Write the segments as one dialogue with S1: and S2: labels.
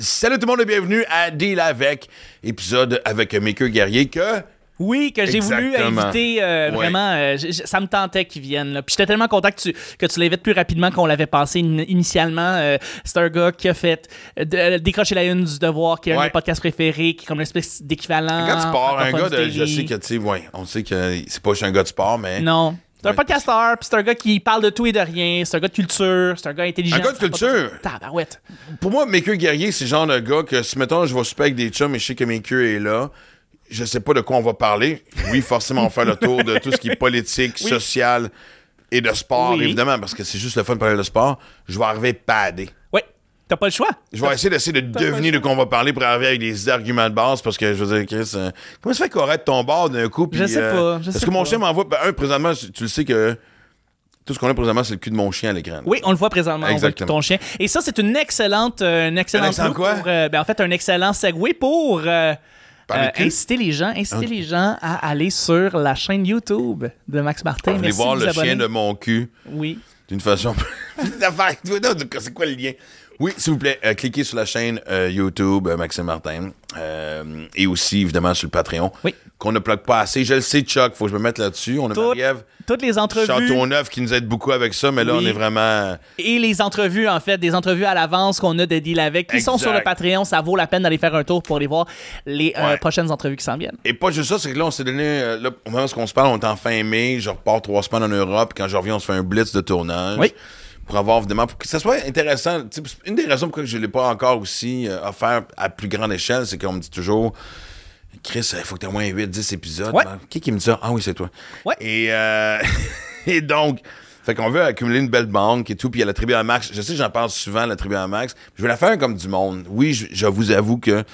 S1: Salut tout le monde et bienvenue à Deal avec, épisode avec Maker Guerrier que...
S2: Oui, que j'ai voulu inviter euh,
S1: Ouais.
S2: vraiment. euh, ça me tentait qu'ils viennent. Là. Puis j'étais tellement content que tu, que tu l'invites plus rapidement qu'on l'avait in- initialement. Euh, c'est un gars qui a fait euh, décrocher la une du devoir, qui est un de mes podcasts préférés, qui est comme une espèce d'équivalent.
S1: Quand tu pars, un gars de...
S2: du
S1: Je sais que, tu sais, ouais, on sait que c'est pas juste un gars de sport, mais...
S2: Non. C'est un podcasteur, puis c'est un gars qui parle de tout et de rien. C'est un gars de culture, c'est un gars intelligent.
S1: Un gars de culture?
S2: Tabarouette.
S1: Pour moi, Maker Guerrier, c'est le genre de gars que si, mettons, je vais souper avec des chums et je sais que Maker est là, je sais pas de quoi on va parler. Oui, forcément, on va faire le tour de tout ce qui est politique,
S2: Oui.
S1: social et de sport,
S2: Oui.
S1: évidemment, parce que c'est juste le fun de parler de sport. Je vais arriver padé.
S2: T'as pas le choix.
S1: Je vais essayer d'essayer de deviner de quoi on va parler pour arriver avec des arguments de base parce que je veux dire, Chris, euh, comment ça fait qu'on arrête ton bord d'un coup? puis,
S2: Je sais
S1: euh,
S2: pas, je
S1: Parce que mon chien m'envoie. ben, un, présentement, tu le sais que tout ce qu'on a présentement, c'est le cul de mon chien à l'écran.
S2: Oui, on le voit présentement, on voit
S1: Exactement.
S2: ton chien. Et ça, c'est une excellente, euh, une excellente
S1: Un excellent
S2: pour, euh, ben, en fait, un excellent segue pour euh, euh, inciter les gens, inciter les gens à aller sur la chaîne YouTube de Max Martin.
S1: Vous
S2: Merci
S1: voir
S2: de
S1: le
S2: abonner.
S1: chien de mon cul
S2: Oui.
S1: d'une façon. C'est quoi le lien? Oui, s'il vous plaît, euh, cliquez sur la chaîne euh, YouTube euh, Maxime Martin et aussi évidemment sur le Patreon.
S2: Oui.
S1: Qu'on ne plug pas assez. Je le sais, Chuck, faut que je me mette là-dessus. On a
S2: Tout- Toutes les entrevues
S1: Châteauneuf qui nous aide beaucoup avec ça, mais là,
S2: Oui.
S1: on est vraiment.
S2: et les entrevues, en fait, des entrevues à l'avance qu'on a de deal avec, qui sont sur le Patreon. Ça vaut la peine d'aller faire un tour pour aller voir les
S1: Ouais.
S2: prochaines entrevues qui s'en viennent.
S1: Et pas juste ça, c'est que là, on s'est donné. là, au moment où on se parle, on est en fin mai. Je repars trois semaines en Europe. Quand je reviens, on se fait un blitz de tournage.
S2: Oui.
S1: Pour avoir évidemment. Pour que ça soit intéressant. Une des raisons pourquoi je ne l'ai pas encore aussi euh, offert à plus grande échelle, c'est qu'on me dit toujours. Chris, il faut que tu aies au moins 8-10 épisodes.
S2: Ouais.
S1: Ben, Qui qui me dit ça? Ah oui, c'est toi.
S2: Ouais.
S1: Et, euh, et donc, fait qu'on veut accumuler une belle banque et tout. Puis il y a la tribu à Max. Je sais que j'en parle souvent, la tribu à Max. Je vais la faire comme du monde. Oui, je, je vous avoue que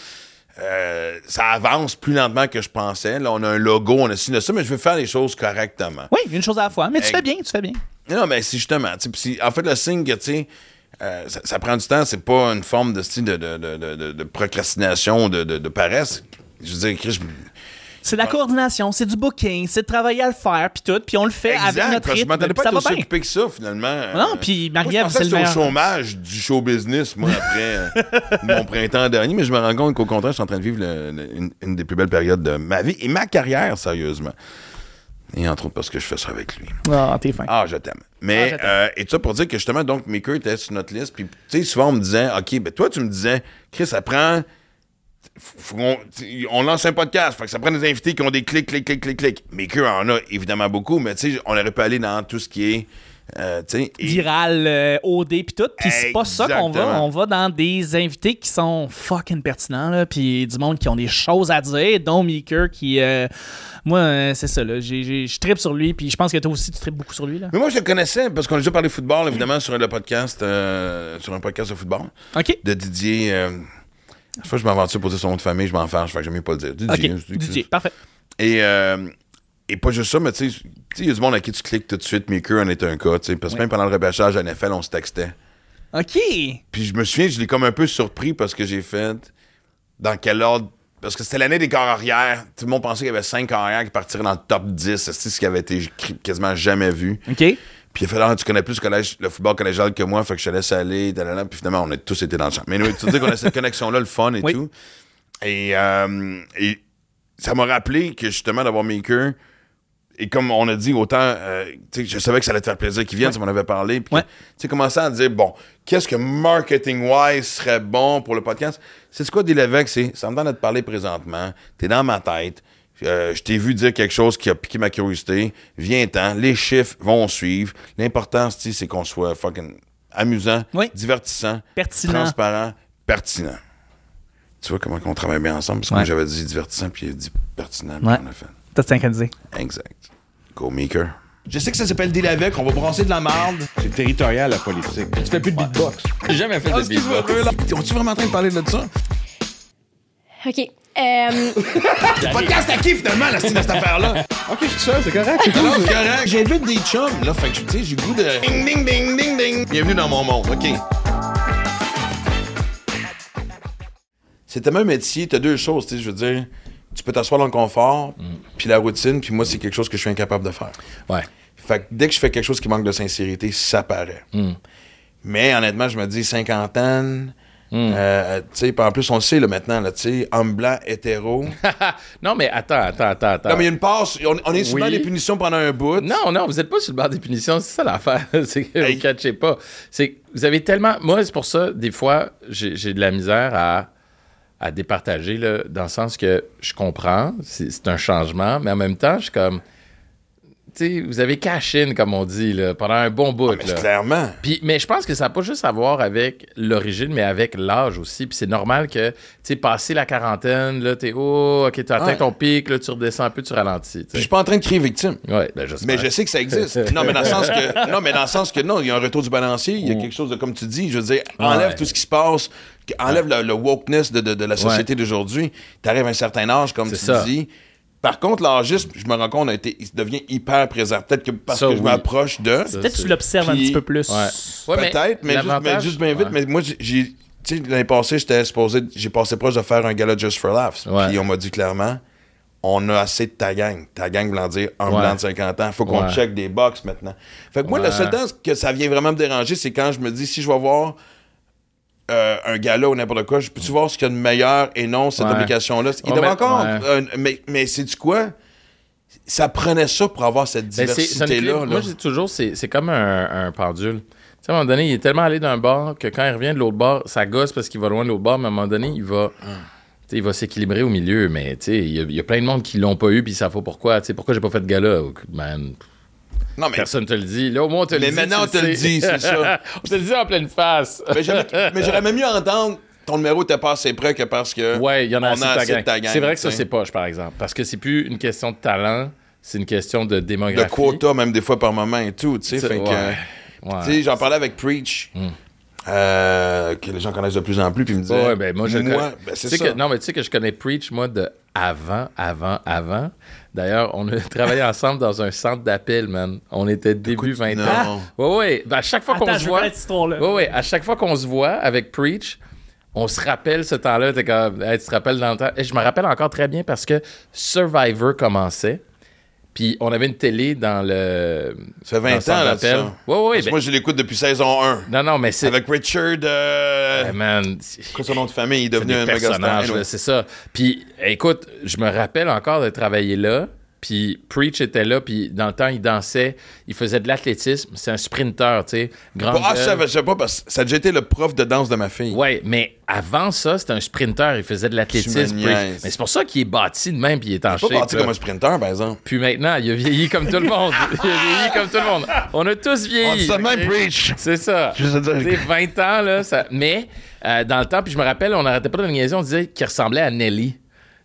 S1: euh, ça avance plus lentement que je pensais. Là, on a un logo, on a ci, ça, mais je veux faire les choses correctement.
S2: Oui, une chose à la fois. Mais tu fais bien, tu fais bien.
S1: Non, mais c'est justement. En fait, le signe que, tu sais, euh, ça, ça prend du temps, c'est pas une forme de, style de, de, de, de, procrastination, de, de, de paresse. Je veux dire, je-
S2: C'est de la coordination, c'est du booking, c'est de travailler à le faire, puis tout, puis on le fait avec notre
S1: que je
S2: rythme,
S1: m'attendais pas à être aussi occupé que ça, finalement.
S2: Non, puis Marie-Ève, c'est le meilleur.
S1: au chômage du show business, moi, après euh, mon printemps dernier, mais je me rends compte qu'au contraire, je suis en train de vivre le- le- une, une des plus belles périodes de ma vie et ma carrière, sérieusement. Et entre autres parce que je fais ça avec lui.
S2: Ah, t'es fin.
S1: Ah, je t'aime. Mais,
S2: Ah,
S1: euh, et tout ça pour dire que justement, donc, Maker était sur notre liste. Puis, tu sais, souvent, on me disait, OK, ben toi, tu me disais, Chris, ça prend. faut t'sais, on lance un podcast, fait que ça prend des invités qui ont des clics, clics, clics, clics, clics. Maker en a évidemment beaucoup, mais tu sais, on aurait pu aller dans tout ce qui est. euh, et-
S2: Viral, euh, OD, puis tout. Puis c'est pas ça qu'on va. On va dans des invités qui sont fucking pertinents, là, puis du monde qui ont des choses à dire, dont Meeker qui. euh, moi, euh, c'est ça, là. Je tripe sur lui, puis je pense que toi aussi, tu tripes beaucoup sur lui, là.
S1: Mais moi, je le connaissais parce qu'on a déjà parlé football, évidemment, sur le podcast, euh, sur un podcast de football,
S2: OK.
S1: de Didier. Chaque fois que je m'aventure pour dire son nom de famille, je m'en fâche, fait que j'aime mieux pas le dire. Didier.
S2: Didier, parfait.
S1: Et, et pas juste ça, mais tu sais, il y a du monde à qui tu cliques tout de suite. Maker en est un cas, tu sais. Parce que même pendant le repêchage à NFL, on se textait.
S2: OK.
S1: Puis je me souviens, je l'ai comme un peu surpris parce que j'ai fait dans quel ordre. Parce que c'était l'année des corps arrière. Tout le monde pensait qu'il y avait cinq corps arrière qui partiraient dans le top 10. C'est ce qui avait été quasiment jamais vu.
S2: OK.
S1: Puis il a fait, ah, tu connais plus le, collège, le football collégial que moi, fait que je te laisse aller. dadada. Puis finalement, on a tous été dans le champ. Mais anyway, tu sais qu'on a cette connexion-là, le fun et
S2: Oui.
S1: tout. Et, euh, et ça m'a rappelé que justement d'avoir Maker, et comme on a dit, autant, euh, je savais que ça allait te faire plaisir qu'il vienne,
S2: Ouais.
S1: ça m'en avait parlé. Puis,
S2: Ouais.
S1: tu sais, commencer à dire, bon, qu'est-ce que marketing-wise serait bon pour le podcast? C'est ce quoi, des Lévesque, c'est, ça me donne de te parler présentement, t'es dans ma tête, euh, je t'ai vu dire quelque chose qui a piqué ma curiosité, viens-t'en, les chiffres vont suivre. L'important, c'est qu'on soit fucking amusant,
S2: Oui.
S1: divertissant,
S2: Pertinent.
S1: transparent, pertinent. Tu vois comment on travaille bien ensemble? Parce que
S2: Ouais.
S1: j'avais dit divertissant, puis il a dit pertinent,
S2: Ouais.
S1: on a fait.
S2: T'as synchronisé.
S1: Exact. Go.
S3: Je sais que ça s'appelle Deal avec, on va brasser de la marde. C'est territorial, la politique. Tu fais plus de beatbox.
S4: J'ai jamais fait de beatbox.
S3: On-tu vraiment en train de parler de ça?
S5: OK. Euh,
S1: Podcast à qui, finalement, la style de cette affaire-là?
S3: Ok, je suis seul, c'est correct. c'est
S1: correct. J'invite des chums, là. Fait que, tu sais, j'ai le goût de. Ding, ding, ding, ding, ding. Bienvenue dans mon monde. OK. C'est tellement un métier, t'as deux choses, tu sais, je veux dire. Tu peux t'asseoir dans le confort, puis la routine, puis moi, c'est quelque chose que je suis incapable de faire.
S4: Ouais.
S1: Fait que dès que je fais quelque chose qui manque de sincérité, ça paraît. Mais honnêtement, je me dis cinquantaine, Euh, tu sais, puis en plus, on le sait là, maintenant, là, tu sais, homme blanc, hétéro.
S4: non, mais attends, attends, attends, attends.
S1: non, mais il y a une passe. On, on est souvent
S4: Oui.
S1: des punitions pendant un bout.
S4: Non, non, vous n'êtes pas sur le bord des punitions. C'est ça l'affaire. c'est que
S1: Hey.
S4: vous catchez pas. C'est que vous avez tellement. Moi, c'est pour ça, des fois, j'ai j'ai de la misère à, à départager, dans le sens que je comprends, c'est c'est un changement, mais en même temps, je suis comme. Vous avez cash in, comme on dit, là, pendant un bon bout.
S1: Ah, Mais
S4: là.
S1: clairement.
S4: Puis, mais je pense que ça n'a pas juste à voir avec l'origine, mais avec l'âge aussi. Puis c'est normal que, tu passé la quarantaine, là, t'es, oh, OK, tu atteint
S1: Ouais.
S4: ton pic, là, tu redescends un peu, tu ralentis.
S1: Puis je suis pas en train de crier victime.
S4: Ouais, ben.
S1: Mais je sais que ça existe. non, mais dans le sens que non, mais dans le sens que non, il y a un retour du balancier, il y a quelque chose de comme tu dis, je veux dire, enlève
S4: Ouais.
S1: tout ce qui se passe, enlève le, le wokeness de, de- de la société d'aujourd'hui. Tu arrives à un certain âge comme tu
S4: ça.
S1: dis. Par contre, l'âgisme, je me rends compte, a été, il devient hyper présent. Peut-être que parce
S4: Ça,
S1: que je m'approche de.
S2: Peut-être que tu l'observes un petit peu plus.
S4: Ouais. Ouais, mais
S1: Peut-être, mais, juste, mais juste bien vite.
S4: Ouais.
S1: Mais moi, j'ai- j'ai. Tu sais, l'année passée, j'étais supposé. J'ai passé proche de faire un gala Just for Laughs. Puis on m'a dit clairement on a assez de ta gang. Ta gang voulant dire un
S4: Ouais.
S1: blanc de 50 ans. Faut qu'on
S4: Ouais.
S1: check des box maintenant. Fait que moi, le seul temps que ça vient vraiment me déranger, c'est quand je me dis si je vais voir. Euh, un gala ou n'importe quoi, je peux-tu voir ce qu'il y a de meilleur et non cette
S4: Ouais.
S1: application-là? Il encore.
S4: ouais.
S1: euh, mais mais c'est du quoi? Ça prenait ça pour avoir cette
S4: Ben,
S1: diversité-là. là.
S4: Moi, je dis toujours, c'est comme un, un pendule. Tu sais, à un moment donné, il est tellement allé d'un bord que quand il revient de l'autre bord, ça gosse parce qu'il va loin de l'autre bord, mais à un moment donné, il va. sais, il va s'équilibrer au milieu, mais tu sais, il y, a- il y a plein de monde qui l'ont pas eu puis savent pas pourquoi. Tu sais, pourquoi j'ai pas fait de gala? Man,
S1: non, mais
S4: personne te le dit. Là, au moins, on te le
S1: Mais
S4: dit.
S1: maintenant,
S4: tu
S1: on te le dit, c'est ça.
S4: on te le dit en pleine face.
S1: Mais j'aurais mais même mieux entendre ton numéro était pas assez près que parce que.
S4: Ouais, il y en a
S1: on
S4: assez, de ta gang. C'est vrai que ça, c'est poche, par exemple. Parce que c'est plus une question de talent, c'est une question de
S1: De
S4: démographie.
S1: quota, même des fois par moment et tout, tu sais.
S4: C'est-
S1: Fait que.
S4: ouais. Ouais.
S1: Tu sais, j'en parlais avec Preach, euh, que les gens connaissent de plus en plus, puis me disaient.
S4: Ouais, ben moi, je le connais.
S1: ben, c'est ça.
S4: Que, non, mais tu sais que je connais Preach, moi, de avant, avant, avant. D'ailleurs, on a travaillé ensemble dans un centre d'appel, man. On était début
S1: Écoute,
S4: 20
S1: non.
S4: ans. Ouais, ouais. Ben, à chaque fois qu'on se voit.
S2: connaître cette histoire-là.
S4: Ouais, ouais. À chaque fois qu'on se voit avec Preach, on se rappelle ce temps-là. T'es comme, Hey, tu te rappelles dans le temps? Et je me rappelle encore très bien parce que Survivor commençait. Puis on avait une télé dans le.
S1: Ça fait 20
S4: dans le centre
S1: ans, là, ça.
S4: Ouais, ouais.
S1: Parce
S4: ben-
S1: moi, je l'écoute depuis saison 1.
S4: non, non, mais c'est.
S1: Avec Richard. Euh...
S4: Eh, man,
S1: Quoi son nom de famille? Il est devenu un
S4: là, c'est ça. Puis, écoute, je me rappelle encore de travailler là. Puis Preach était là, puis dans le temps, il dansait, il faisait de l'athlétisme. C'est un sprinter, tu sais. Grande
S1: Ah, je savais, je sais pas, parce que ça a déjà été le prof de danse de ma fille.
S4: Ouais, mais avant ça, c'était un sprinter. Il faisait de l'athlétisme. Mais c'est pour ça qu'il est bâti de même, puis il est en
S1: Il est pas
S4: shape.
S1: parti
S4: là.
S1: comme un sprinter, par exemple.
S4: Puis maintenant, il a vieilli comme tout le monde. il a vieilli comme tout le monde. On a tous
S1: On
S4: vieilli.
S1: de même? Preach.
S4: C'est ça.
S1: Dire.
S4: Tu sais, 20 ans, là, ça... mais euh, dans le temps, puis je me rappelle, on n'arrêtait pas de niaiser, on disait qu'il ressemblait à Nelly.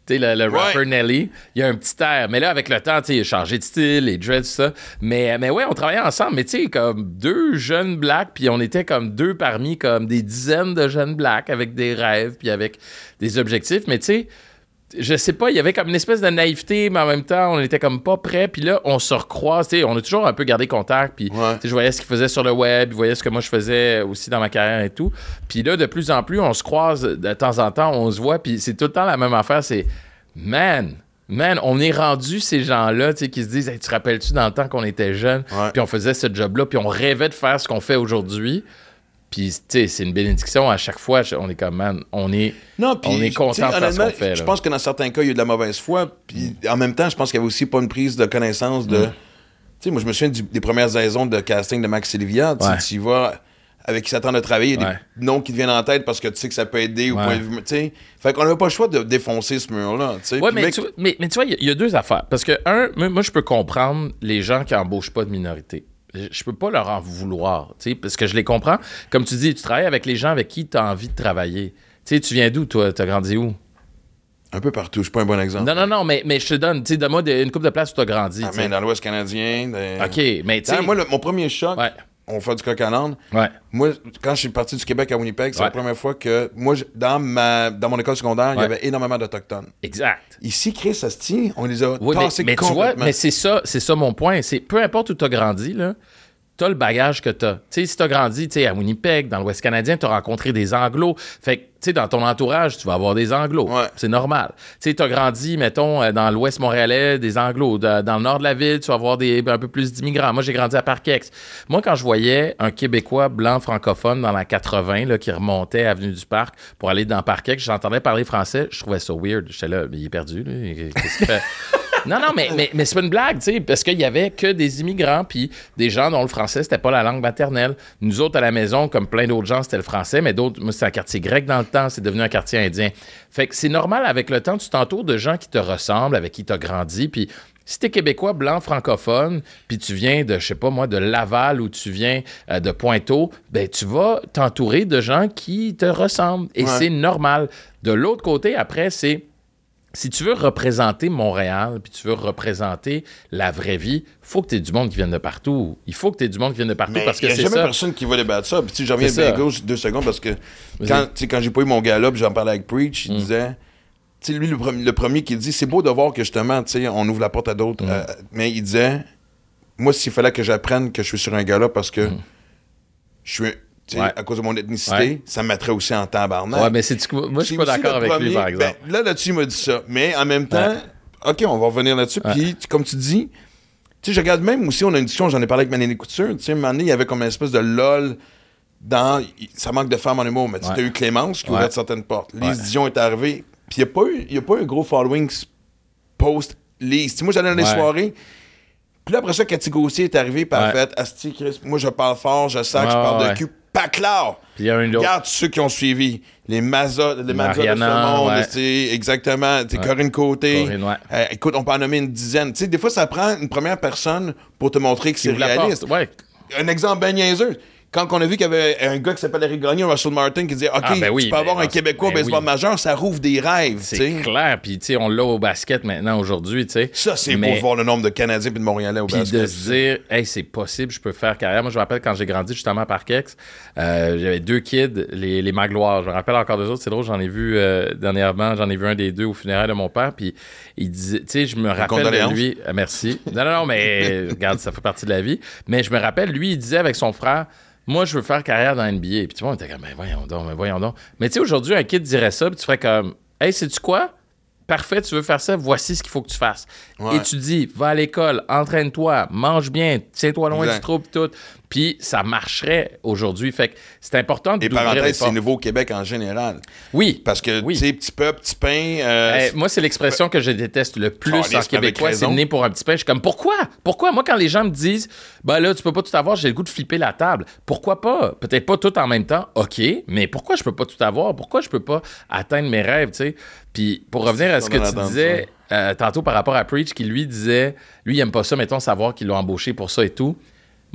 S4: Tu sais, le, le
S1: Ouais.
S4: rapper Nelly, il a un petit air. Mais là, avec le temps, tu sais, il a changé de style, les dreads, tout ça. Mais, mais ouais, on travaillait ensemble. Mais tu sais, comme deux jeunes blacks, puis on était comme deux parmi comme des dizaines de jeunes blacks avec des rêves, puis avec des objectifs. Mais tu sais, je sais pas, il y avait comme une espèce de naïveté, mais en même temps, on était comme pas prêts. Puis là, on se recroise, tu sais, on a toujours un peu gardé contact. Puis
S1: Ouais.
S4: je voyais ce qu'il faisait sur le web, je voyais ce que moi je faisais aussi dans ma carrière et tout. Puis là, de plus en plus, on se croise de temps en temps, on se voit, puis c'est tout le temps la même affaire. C'est, man, man, on est rendu ces gens-là, tu sais, qui se disent, Hey, tu te rappelles-tu dans le temps qu'on était jeunes, puis on faisait ce job-là, puis on rêvait de faire ce qu'on fait aujourd'hui. Puis, tu sais, c'est une bénédiction à chaque fois. On est comme, man, on est,
S1: Non, puis
S4: on est content de faire ce qu'on fait.
S1: Je pense que dans certains cas, il y a eu de la mauvaise foi. Puis en même temps, je pense qu'il y avait aussi pas une prise de connaissance
S4: Mm.
S1: de. Tu sais, moi, je me souviens du- des premières saisons de casting de Max Sylvia.
S4: Ouais.
S1: Tu y vas avec qui s'attend de travailler, il y a
S4: Ouais.
S1: des noms qui te viennent en tête parce que tu sais que ça peut aider ou
S4: Ouais.
S1: point fait qu'on n'avait pas le choix de défoncer ce mur-là.
S4: Ouais, mais,
S1: mec,
S4: tu, vois- mais, mais tu vois, il y y, a deux affaires. Parce que, un, moi, moi, je peux comprendre les gens qui embauchent pas de minorité. Je, peux pas leur en vouloir, tu sais, parce que je les comprends. Comme tu dis, tu travailles avec les gens avec qui tu as envie de travailler. Tu sais, tu viens d'où, toi? Tu as grandi où?
S1: Un peu partout, je suis pas un bon exemple.
S4: Non, non, non, mais, mais je te donne, tu sais, donne-moi une coupe de place où tu as grandi.
S1: Ah, mais dans l'Ouest canadien.
S4: OK, mais tu sais.
S1: Moi, le- mon premier choc,
S4: Ouais.
S1: On fait du coq à l'âne.
S4: Ouais.
S1: Moi, quand je suis parti du Québec à Winnipeg, c'est
S4: Ouais.
S1: la première fois que, moi, dans, ma, dans mon école secondaire, il y avait énormément d'Autochtones.
S4: Exact.
S1: Ici, Chris, Asti, on les a
S4: Oui, mais,
S1: tassés
S4: mais tu vois, mais c'est ça, ça mon point. C'est peu importe où tu as grandi, là, t'as le bagage que t'as. Tu sais, si t'as grandi, tu sais, à Winnipeg, dans l'Ouest canadien, t'as rencontré des Anglos. Fait que, tu sais, dans ton entourage, tu vas avoir des Anglos.
S1: Ouais.
S4: C'est normal. Tu sais, t'as grandi, mettons, euh, dans l'Ouest montréalais, des Anglos. Da- Dans le nord de la ville, tu vas avoir des, un peu plus d'immigrants. Moi, j'ai grandi à Parkex. Moi, quand je voyais un Québécois blanc francophone dans la 80, là, qui remontait Avenue du Parc pour aller dans Parkex, j'entendais parler français, je trouvais ça weird. J'étais là, mais il est perdu, là. Qu'est-ce qu'il fait? Non, non, mais, mais, mais c'est pas une blague, tu sais, parce qu'il y avait que des immigrants, puis des gens dont le français, c'était pas la langue maternelle. Nous autres, à la maison, comme plein d'autres gens, c'était le français, mais d'autres, moi, c'était un quartier grec dans le temps, c'est devenu un quartier indien. Fait que c'est normal, avec le temps, tu t'entoures de gens qui te ressemblent, avec qui tu as grandi, puis si t'es québécois, blanc, francophone, puis tu viens de, je sais pas moi, de Laval ou tu viens euh, de Pointeau, ben tu vas t'entourer de gens qui te ressemblent. Et
S1: Ouais.
S4: c'est normal. De l'autre côté, après, c'est si tu veux représenter Montréal, puis tu veux représenter la vraie vie, faut que tu aies du monde qui vienne de partout. Il faut que tu aies du monde qui vienne de partout
S1: Mais
S4: parce que
S1: il n'y a
S4: c'est
S1: jamais
S4: ça.
S1: personne qui va débattre ça. Puis, tu sais, je reviens
S4: C'est
S1: à
S4: ça.
S1: Bagels deux secondes parce que quand, quand j'ai pas eu mon gala, puis j'en parlais avec Preach,
S4: Mm.
S1: il disait. Tu sais, lui, le, premier- le premier qui dit c'est beau de voir que justement, tu sais, on ouvre la porte à d'autres.
S4: Mm.
S1: euh, mais il disait moi, s'il fallait que j'apprenne que je suis sur un gala parce que je suis.
S4: Ouais.
S1: À cause de mon ethnicité,
S4: Ouais.
S1: ça me mettrait aussi en tabarnak.
S4: Ouais, mais c'est moi je suis pas d'accord avec lui
S1: premier-
S4: par exemple.
S1: ben, là, là-dessus, il m'a dit ça. Mais en même temps, OK, on va revenir là-dessus. Puis, comme tu dis, tu sais, je regarde même aussi, on a une discussion, j'en ai parlé avec Manélie Couture. Tu sais, un il y avait comme une espèce de lol dans. Ça manque de femmes en humour. Mais tu as eu Clémence qui ouvrait certaines portes. Lise. Dion est arrivée. Puis, il n'y a, pas eu- y a pas eu un gros following post Lise. Moi, j'allais dans les soirées. Puis là, après ça, Cathy Gauthier est arrivée, fait Asti, Chris, moi, je parle fort, je sais que je parle de cul. Pas clair!
S4: Puis il y a un autre.
S1: Regarde ceux qui ont suivi. Les Mazza, les Mazza de ce monde,
S4: ouais.
S1: c'est exactement. c'est
S4: Ouais.
S1: Corinne Côté.
S4: Corinne, ouais.
S1: Euh, écoute, on peut en nommer une dizaine. Tu sais, des fois, ça prend une première personne pour te montrer que c'est réaliste. Un exemple ben niaiseux. Quand on a vu qu'il y avait un gars qui s'appelle Eric Gagnon, Russell Martin, qui disait OK,
S4: Ah, ben oui,
S1: tu peux
S4: ben,
S1: avoir un
S4: ben,
S1: Québécois
S4: ben
S1: baseball
S4: oui.
S1: majeur, ça rouvre des rêves.
S4: C'est clair. Puis, tu sais, on l'a au basket maintenant, aujourd'hui.
S1: Ça, c'est
S4: Mais-
S1: beau de voir le nombre de Canadiens et de Montréalais au
S4: Puis
S1: basket.
S4: de se dire, hey, c'est possible, je peux faire carrière. Moi, je me rappelle quand j'ai grandi justement à Parkex, euh, j'avais deux kids, les, les Magloires. Je me rappelle encore deux autres. C'est drôle, j'en ai vu euh, dernièrement, j'en ai vu un des deux au funérail de mon père. Puis il disait, tu sais, je me rappelle de lui. euh, merci. Non, non, non, mais regarde, ça fait partie de la vie. Mais je me rappelle, lui, il disait avec son frère, moi, je veux faire carrière dans la NBA. Puis tu vois, on était comme, mais voyons donc, mais voyons donc. Mais tu sais, aujourd'hui, un kid dirait ça, puis tu ferais comme, hey, sais-tu quoi? Parfait, tu veux faire ça, voici ce qu'il faut que tu fasses.
S1: Ouais.
S4: Et tu dis, va à l'école, entraîne-toi, mange bien, tiens-toi loin
S1: Exact.
S4: du trou, tout. Puis ça marcherait aujourd'hui. Fait que c'est important
S1: Et
S4: d'ouvrir les
S1: parenthèse, c'est nouveau au Québec en général.
S4: Oui.
S1: Parce que,
S4: Oui.
S1: tu sais, petit peuple, petit pain. euh,
S4: Eh, moi, c'est l'expression que je déteste le plus en québécois, c'est né pour un petit pain. Je suis comme, pourquoi? Pourquoi? Moi, quand les gens me disent, ben là, tu peux pas tout avoir, j'ai le goût de flipper la table. Pourquoi pas? Peut-être pas tout en même temps, OK, mais pourquoi je peux pas tout avoir? Pourquoi je peux pas atteindre mes rêves, tu sais? Puis, pour revenir à ce que tu disais euh, tantôt par rapport à Preach, qui lui disait, lui, il aime pas ça, mettons, savoir qu'il l'a embauché pour ça et tout.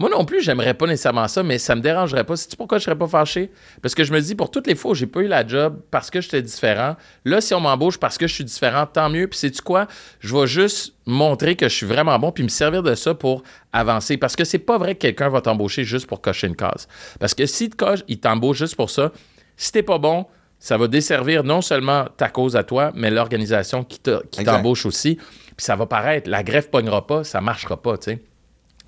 S4: Moi non plus, j'aimerais pas nécessairement ça, mais ça me dérangerait pas. Sais-tu pourquoi je serais pas fâché? Parce que je me dis, pour toutes les fois où j'ai pas eu la job parce que j'étais différent, là, si on m'embauche parce que je suis différent, tant mieux. Puis sais-tu quoi? Je vais juste montrer que je suis vraiment bon puis me servir de ça pour avancer. Parce que c'est pas vrai que quelqu'un va t'embaucher juste pour cocher une case. Parce que coche, il t'embauche juste pour ça. Si t'es pas bon, ça va desservir non seulement ta cause à toi, mais l'organisation qui t'embauche aussi. Puis ça va paraître, la greffe pognera pas, ça marchera pas, tu sais.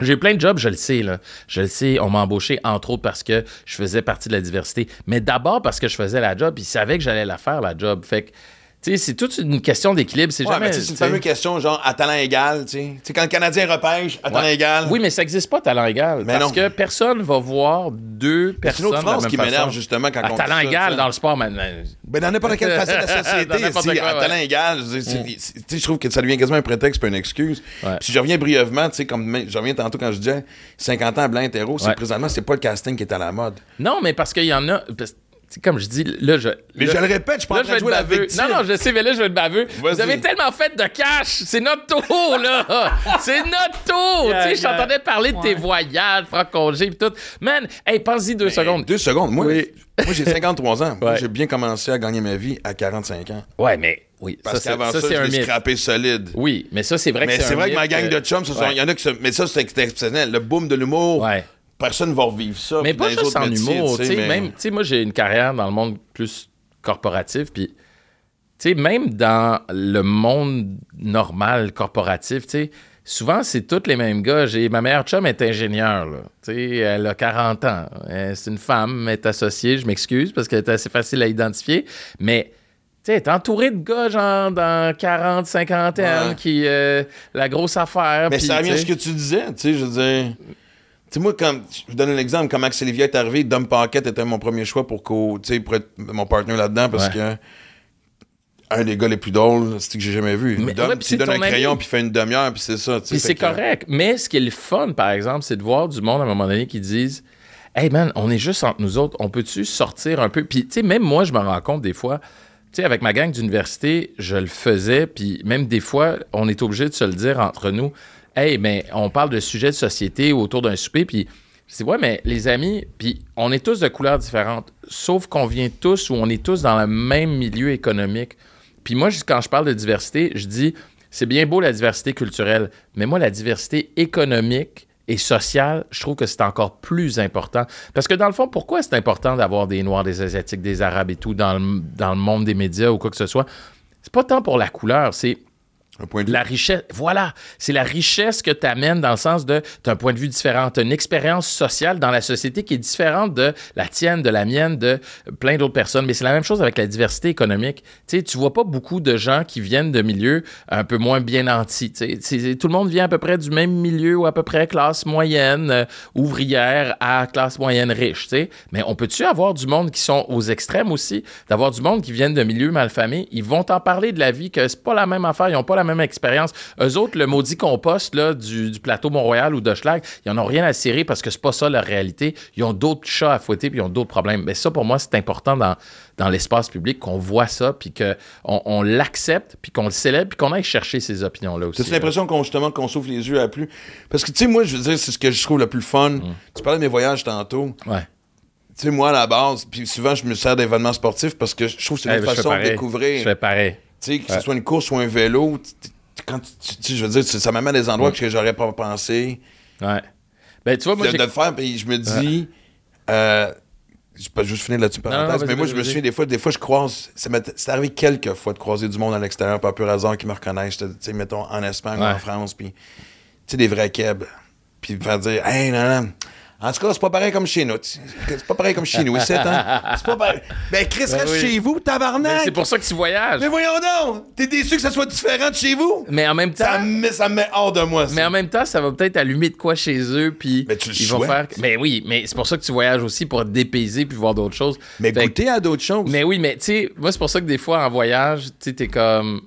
S4: J'ai plein de jobs, je le sais, là. Je le sais, on m'a embauché, entre autres, parce que je faisais partie de la diversité. Mais d'abord parce que je faisais la job, ils savaient que j'allais la faire, la job. Fait que, c'est toute une question d'équilibre. C'est
S1: Ouais,
S4: jamais.
S1: c'est une fameuse question, genre, à talent égal, tu sais. Tu sais, quand le Canadien repêche, à talent égal.
S4: Oui, mais ça n'existe pas, talent égal.
S1: Mais
S4: parce
S1: non.
S4: que personne va voir deux
S1: c'est
S4: personnes.
S1: une autre phrase
S4: même
S1: qui m'énerve, justement, quand
S4: À
S1: on dit
S4: talent
S1: ça,
S4: égal dans le sport, maintenant.
S1: Ben, dans n'importe quelle facette de la société, si,
S4: quoi,
S1: à
S4: ouais.
S1: talent égal, c'est- c'est- c'est- tu sais, je trouve que ça devient quasiment un prétexte pas une excuse. Puis je reviens brièvement, tu sais, comme je reviens tantôt quand je disais 50 ans blanc hétéro, c'est présentement, c'est pas le casting qui est à la mode.
S4: Non, mais parce qu'il y en a. parce- comme je dis, là, je.
S1: Mais
S4: là-
S1: je le répète, je
S4: Là,
S1: en
S4: je
S1: jouer la
S4: baveux.
S1: victime.
S4: Non, non, je sais, mais là, je vais être baveux. Vous avez tellement fait de cash. C'est notre tour, là. C'est notre tour.
S2: Yeah,
S4: tu sais, je
S2: yeah.
S4: t'entendais parler de tes
S2: Ouais.
S4: voyages, franc congé, pis tout. Man, hey, pense-y deux secondes.
S1: Deux secondes. Moi,
S4: Oui.
S1: moi j'ai 53 ans.
S4: Ouais.
S1: j'ai bien commencé à gagner ma vie à 45 ans.
S4: Ouais, mais oui.
S1: Parce
S4: ça,
S1: qu'avant
S4: ça,
S1: ça,
S4: c'est
S1: je
S4: un
S1: l'ai
S4: mythe.
S1: scrappé solide.
S4: Oui, mais ça, c'est vrai
S1: Mais
S4: que
S1: c'est
S4: un
S1: vrai que ma gang
S4: euh,
S1: de chums, sont-
S4: ouais.
S1: il y en a qui se... Mais ça, c'est exceptionnel. Le boom de l'humour,
S4: Ouais.
S1: Personne va revivre ça.
S4: Mais pas juste en
S1: métiers,
S4: humour, tu sais,
S1: mais-
S4: même, tu sais, moi, j'ai une carrière dans le monde plus corporatif, puis, tu sais, même dans le monde normal corporatif, tu sais, souvent, c'est tous les mêmes gars. J'ai, ma meilleure chum est ingénieure, là. Tu sais, elle a 40 ans. C'est une femme, elle est associée, je m'excuse parce qu'elle est assez facile à identifier. Mais, tu sais, elle est entourée de gars, genre, dans 40, 50 ans,
S1: Ouais.
S4: qui, euh, la grosse affaire.
S1: Mais ça revient à ce que tu disais, tu sais, je veux dire. Tu sais, moi, comme, je vous donne un exemple, quand Max Olivier est arrivé, Dom Paquette était mon premier choix pour, pour être mon partenaire là-dedans parce
S4: Ouais.
S1: que un des gars les plus drôles, c'est que j'ai jamais vu?
S4: Mais-
S1: Dom,
S4: ouais, c'est
S1: donnes un
S4: ami.
S1: crayon puis il fait une demi-heure puis c'est ça.
S4: Puis c'est
S1: que-
S4: correct. Mais ce qui est le fun, par exemple, c'est de voir du monde à un moment donné qui disent Hey man, on est juste entre nous autres, on peut-tu sortir un peu? Puis tu sais, même moi, je me rends compte des fois, tu sais, avec ma gang d'université, je le faisais, puis même des fois, on est obligé de se le dire entre nous. Hey, mais on parle de sujets de société autour d'un souper, puis dis, ouais, mais les amis, puis on est tous de couleurs différentes, sauf qu'on vient tous ou on est tous dans le même milieu économique. Puis moi, quand je parle de diversité, je dis, c'est bien beau la diversité culturelle, mais moi, la diversité économique et sociale, je trouve que c'est encore plus important. Parce que dans le fond, pourquoi c'est important d'avoir des Noirs, des Asiatiques, des Arabes et tout dans le, dans le monde des médias ou quoi que ce soit? C'est pas tant pour la couleur, c'est
S1: Un point de vue.
S4: la richesse, voilà, c'est la richesse que tu amènes dans le sens de, tu un point de vue différent, une expérience sociale dans la société qui est différente de la tienne, de la mienne, de plein d'autres personnes. Mais c'est la même chose avec la diversité économique. Tu sais, tu vois pas beaucoup de gens qui viennent de milieux un peu moins bien nantis. Tout le monde vient à peu près du même milieu ou à peu près classe moyenne, euh, ouvrière à classe moyenne riche. Mais on peut-tu avoir du monde qui sont aux extrêmes aussi, d'avoir du monde qui viennent de milieux malfamés, ils vont t'en parler de la vie, que c'est pas la même affaire, ils ont pas la même expérience. Eux autres, le maudit compost là, du, du plateau Mont-Royal ou de Schlag, ils en ont rien à cirer parce que c'est pas ça leur réalité. Ils ont d'autres chats à fouetter puis ils ont d'autres problèmes. Mais ça, pour moi, c'est important dans, dans l'espace public qu'on voit ça puis qu'on on, l'accepte puis qu'on le célèbre puis qu'on aille chercher ces opinions-là aussi.
S1: T'as-tu l'impression qu'on justement qu'on s'ouvre les yeux à plus? Parce que tu sais, moi, je veux dire, c'est ce que je trouve le plus fun.
S4: Mm.
S1: Tu parlais de mes voyages tantôt.
S4: Ouais.
S1: Tu sais, moi, à la base, puis souvent, je me sers d'événements sportifs parce que je trouve que c'est une
S4: Eh,
S1: autre
S4: ben,
S1: façon de découvrir.
S4: Je fais pareil.
S1: Sais, que ce soit une course ou un vélo, quand tu, tu- je veux dire, ça m'amène à des endroits que j'aurais pas pensé.
S4: Ouais. Ben, tu vois, moi,
S1: de, le faire, puis je me dis, euh, je peux juste finir là-dessus
S4: non,
S1: parenthèse,
S4: vas-y,
S1: mais moi, je me souviens des fois, des fois, je croise, c'est arrivé quelques fois de croiser du monde à l'extérieur, par pur hasard, qui me reconnaissent, tu sais, mettons, en Espagne ou en France, puis, tu sais, des vrais kebs, puis me faire dire, hey, non, non. En tout cas, c'est pas pareil comme chez nous. C'est pas pareil comme chez nous, ici, hein? C'est pas pareil. Ben, Chris, reste
S4: oui.
S1: chez vous, tabarnak!
S4: c'est pour ça que tu voyages.
S1: Mais voyons donc! T'es déçu que ça soit différent de chez vous?
S4: Mais en même temps,
S1: Ça me, ça me met hors de moi, ça.
S4: mais en même temps, ça va peut-être allumer de quoi chez eux, puis
S1: Mais tu le
S4: ils vont faire. Mais oui, mais c'est pour ça que tu voyages aussi pour te dépayser puis voir d'autres choses.
S1: Mais
S4: Fait
S1: goûter à d'autres choses.
S4: Mais oui, mais tu sais, moi, c'est pour ça que des fois, en voyage, tu sais, t'es comme.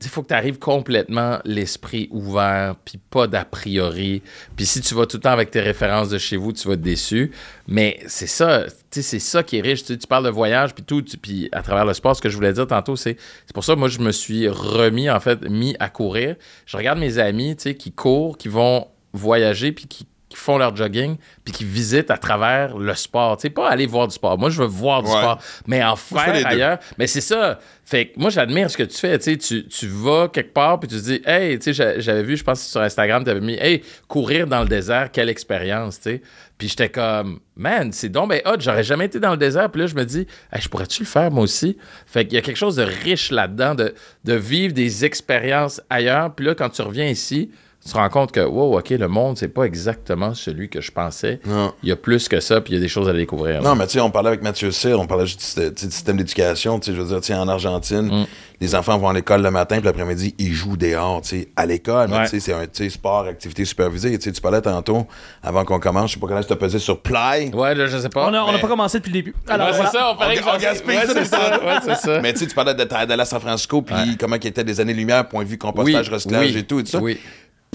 S4: Il faut que tu arrives complètement l'esprit ouvert, puis pas d'a priori. Puis si tu vas tout le temps avec tes références de chez vous, tu vas être déçu. Mais c'est ça, c'est ça qui est riche. Tu, parles de voyage, puis tout, puis à travers le sport, ce que je voulais dire tantôt, c'est pour ça que moi, je me suis remis, en fait, mis à courir. Je regarde mes amis, tu qui courent, qui vont voyager, puis qui qui font leur jogging puis qui visitent à travers le sport. Tu sais, pas aller voir du sport. Moi, je veux voir du
S1: Ouais.
S4: sport, mais en faire ailleurs. Mais c'est ça. Fait que moi, j'admire ce que tu fais. Tu, sais, tu, tu vas quelque part puis tu te dis, hey, tu sais, j'a- j'avais vu, je pense que sur Instagram, tu avais mis, hey, courir dans le désert, quelle expérience, tu sais. Puis j'étais comme, man, c'est donc ben hot, j'aurais jamais été dans le désert. Puis là, je me dis, hey, je pourrais-tu le faire moi aussi? Fait qu'il y a quelque chose de riche là-dedans, de, de vivre des expériences ailleurs. Puis là, quand tu reviens ici, tu te rends compte que, wow, OK, le monde, c'est pas exactement celui que je pensais.
S1: Non.
S4: Il y a plus que ça, puis il y a des choses à découvrir. là.
S1: Non, mais tu sais, on parlait avec Mathieu Cyr, on parlait juste du, système d'éducation. Tu sais, je veux dire, tu sais, en Argentine,
S4: Mm.
S1: les enfants vont à l'école le matin, puis l'après-midi, ils jouent dehors, tu sais, à l'école.
S4: Ouais.
S1: tu sais, c'est un tu sais, sport, activité supervisée. Tu sais, tu parlais tantôt, avant qu'on commence, je sais pas comment tu as pesé sur Play.
S4: Ouais, là, je sais pas.
S2: On n'a on a
S1: mais-
S2: pas commencé depuis le début. Alors,
S4: Ouais,
S2: voilà.
S4: c'est ça, on paraît
S1: On- gaspille
S4: ouais,
S1: ça
S4: ça.
S1: fois.
S4: Ouais, c'est ça.
S1: Mais tu sais, tu parlais de allé à San Francisco, puis
S4: Ouais.
S1: comment il était des années-lumière, point de vue compostage, recyclage et tout, et tout ça.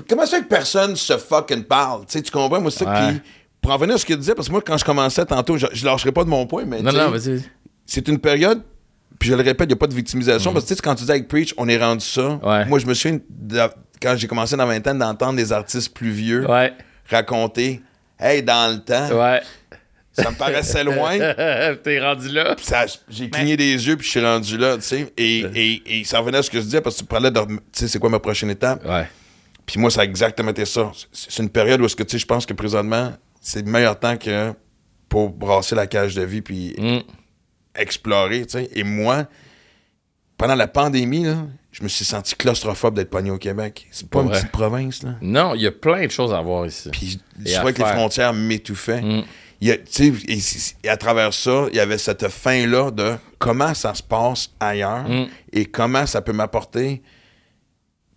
S1: Comment ça fait que personne se fucking parle? Tu tu comprends? Moi, c'est ça.
S4: Ouais.
S1: Puis, pour en venir à ce qu'il disait, parce que moi, quand je commençais tantôt, je, je lâcherai pas de mon point, mais.
S4: Non,
S1: tu
S4: non, vas-y.
S1: c'est une période, puis je le répète, il n'y a pas de victimisation, parce que tu sais, quand tu dis avec Preach, on est rendu ça.
S4: Ouais.
S1: Moi, je me souviens, de- quand j'ai commencé dans la vingtaine, d'entendre des artistes plus vieux
S4: Ouais.
S1: raconter Hey, dans le temps,
S4: Ouais.
S1: ça me paraissait loin.
S4: T'es rendu là.
S1: Puis ça- j'ai cligné des yeux, puis je suis rendu là, tu sais. Et, et, et ça revenait à ce que je disais, parce que tu parlais de, tu sais, c'est quoi ma prochaine étape?
S4: Ouais.
S1: Puis moi, ça a exactement été ça. C'est une période où, est-ce que, tu sais, je pense que présentement, c'est le meilleur temps que pour brasser la cage de vie, puis
S4: Mm.
S1: explorer, tu sais. Et moi, pendant la pandémie, là, je me suis senti claustrophobe d'être pogné au Québec. C'est pas une petite province, là.
S4: Non, il y a plein de choses à voir ici.
S1: Puis je trouvais que les frontières m'étouffaient.
S4: Mm.
S1: Il y a- et à travers ça, il y avait cette fin-là de comment ça se passe ailleurs
S4: Mm.
S1: et comment ça peut m'apporter.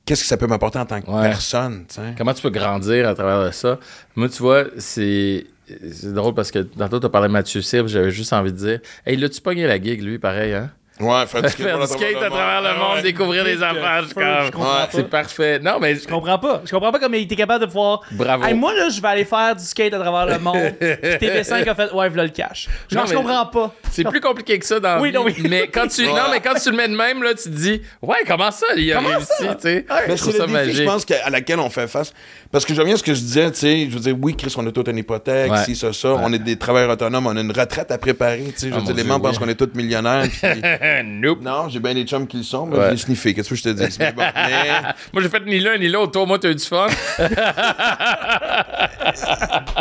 S1: Qu'est-ce que ça peut m'apporter en tant que
S4: Ouais.
S1: personne, tu sais?
S4: Comment tu peux grandir à travers ça? Moi, tu vois, c'est. C'est drôle parce que tantôt, tu as parlé de Mathieu Cyr, j'avais juste envie de dire Hey, là, tu pogné la gig, lui, pareil, hein?
S1: Ouais, faire du skate,
S4: Faire du skate à travers le monde,
S1: Ouais.
S4: découvrir des affaires, je suis comme,
S2: Je comprends
S1: Ouais,
S2: pas.
S4: C'est parfait. Non, mais
S2: Je comprends pas. Je comprends pas comment il était capable de pouvoir.
S4: Bravo.
S2: Hey, moi, là, je vais aller faire du skate à travers le monde. Puis TV5 a fait, ouais, voilà le cash. Genre,
S4: Non,
S2: je comprends pas.
S4: c'est plus compliqué que ça dans
S2: Oui, non, oui.
S4: Mais quand tu, non, mais quand tu le mets de même, là, tu te dis Ouais, comment ça, il a
S2: Comment
S4: réussi, tu sais?
S1: Mais
S4: Je trouve
S1: c'est
S4: ça
S1: le défi,
S4: magique.
S1: je pense, qu'à- à laquelle on fait face. Parce que je reviens à ce que je disais, tu sais, je veux dire, oui, Chris, on a toute une hypothèque,
S4: Ouais.
S1: si, ça, ça. On est des travailleurs autonomes, on a une retraite à préparer, tu sais. Je
S4: Ah,
S1: veux dire,
S4: mon
S1: les
S4: oui.
S1: pensent qu'on est tous millionnaires.
S4: Nope.
S1: non, j'ai bien des chums qui le sont, mais
S4: Ouais.
S1: je l'ai sniffé. Qu'est-ce que je te dis? Bon, mais
S4: Moi, j'ai fait ni l'un ni l'autre. Toi, moi, t'as eu du fun.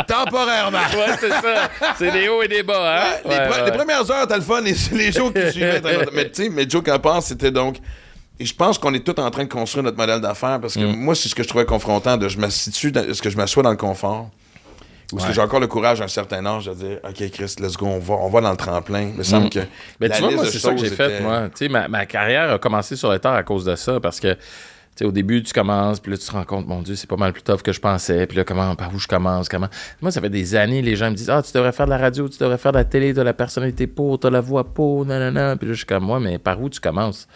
S1: temporairement.
S4: ouais, c'est ça. C'est des hauts et des bas, hein?
S1: les,
S4: Ouais,
S1: pre-
S4: ouais.
S1: les premières heures, t'as le fun, et c'est les jours qui suivaient. mais tu sais, mais Joe Capaz, c'était donc. Et je pense qu'on est tous en train de construire notre modèle d'affaires parce que
S4: Mm.
S1: moi, c'est ce que je trouvais confrontant de je m'assieds dans- est-ce que je m'assois dans le confort ou est-ce que j'ai encore le courage à un certain âge de dire OK, Chris, let's go, on va, on va dans le tremplin. Il me semble que.
S4: Mais
S1: la
S4: tu vois,
S1: liste
S4: moi,
S1: de
S4: c'est ça que j'ai fait, moi. Tu sais, ma, ma carrière a commencé sur le tard à cause de ça, parce que, tu sais, au début, tu commences, puis là, tu te rends compte, mon Dieu, c'est pas mal plus tough que je pensais, puis là, comment, par où je commence, comment. Moi, ça fait des années, les gens me disent, ah, tu devrais faire de la radio, tu devrais faire de la télé, t'as la personnalité pour, t'as la voix pour, nanana. Puis là, je suis comme, moi, mais par où tu commences?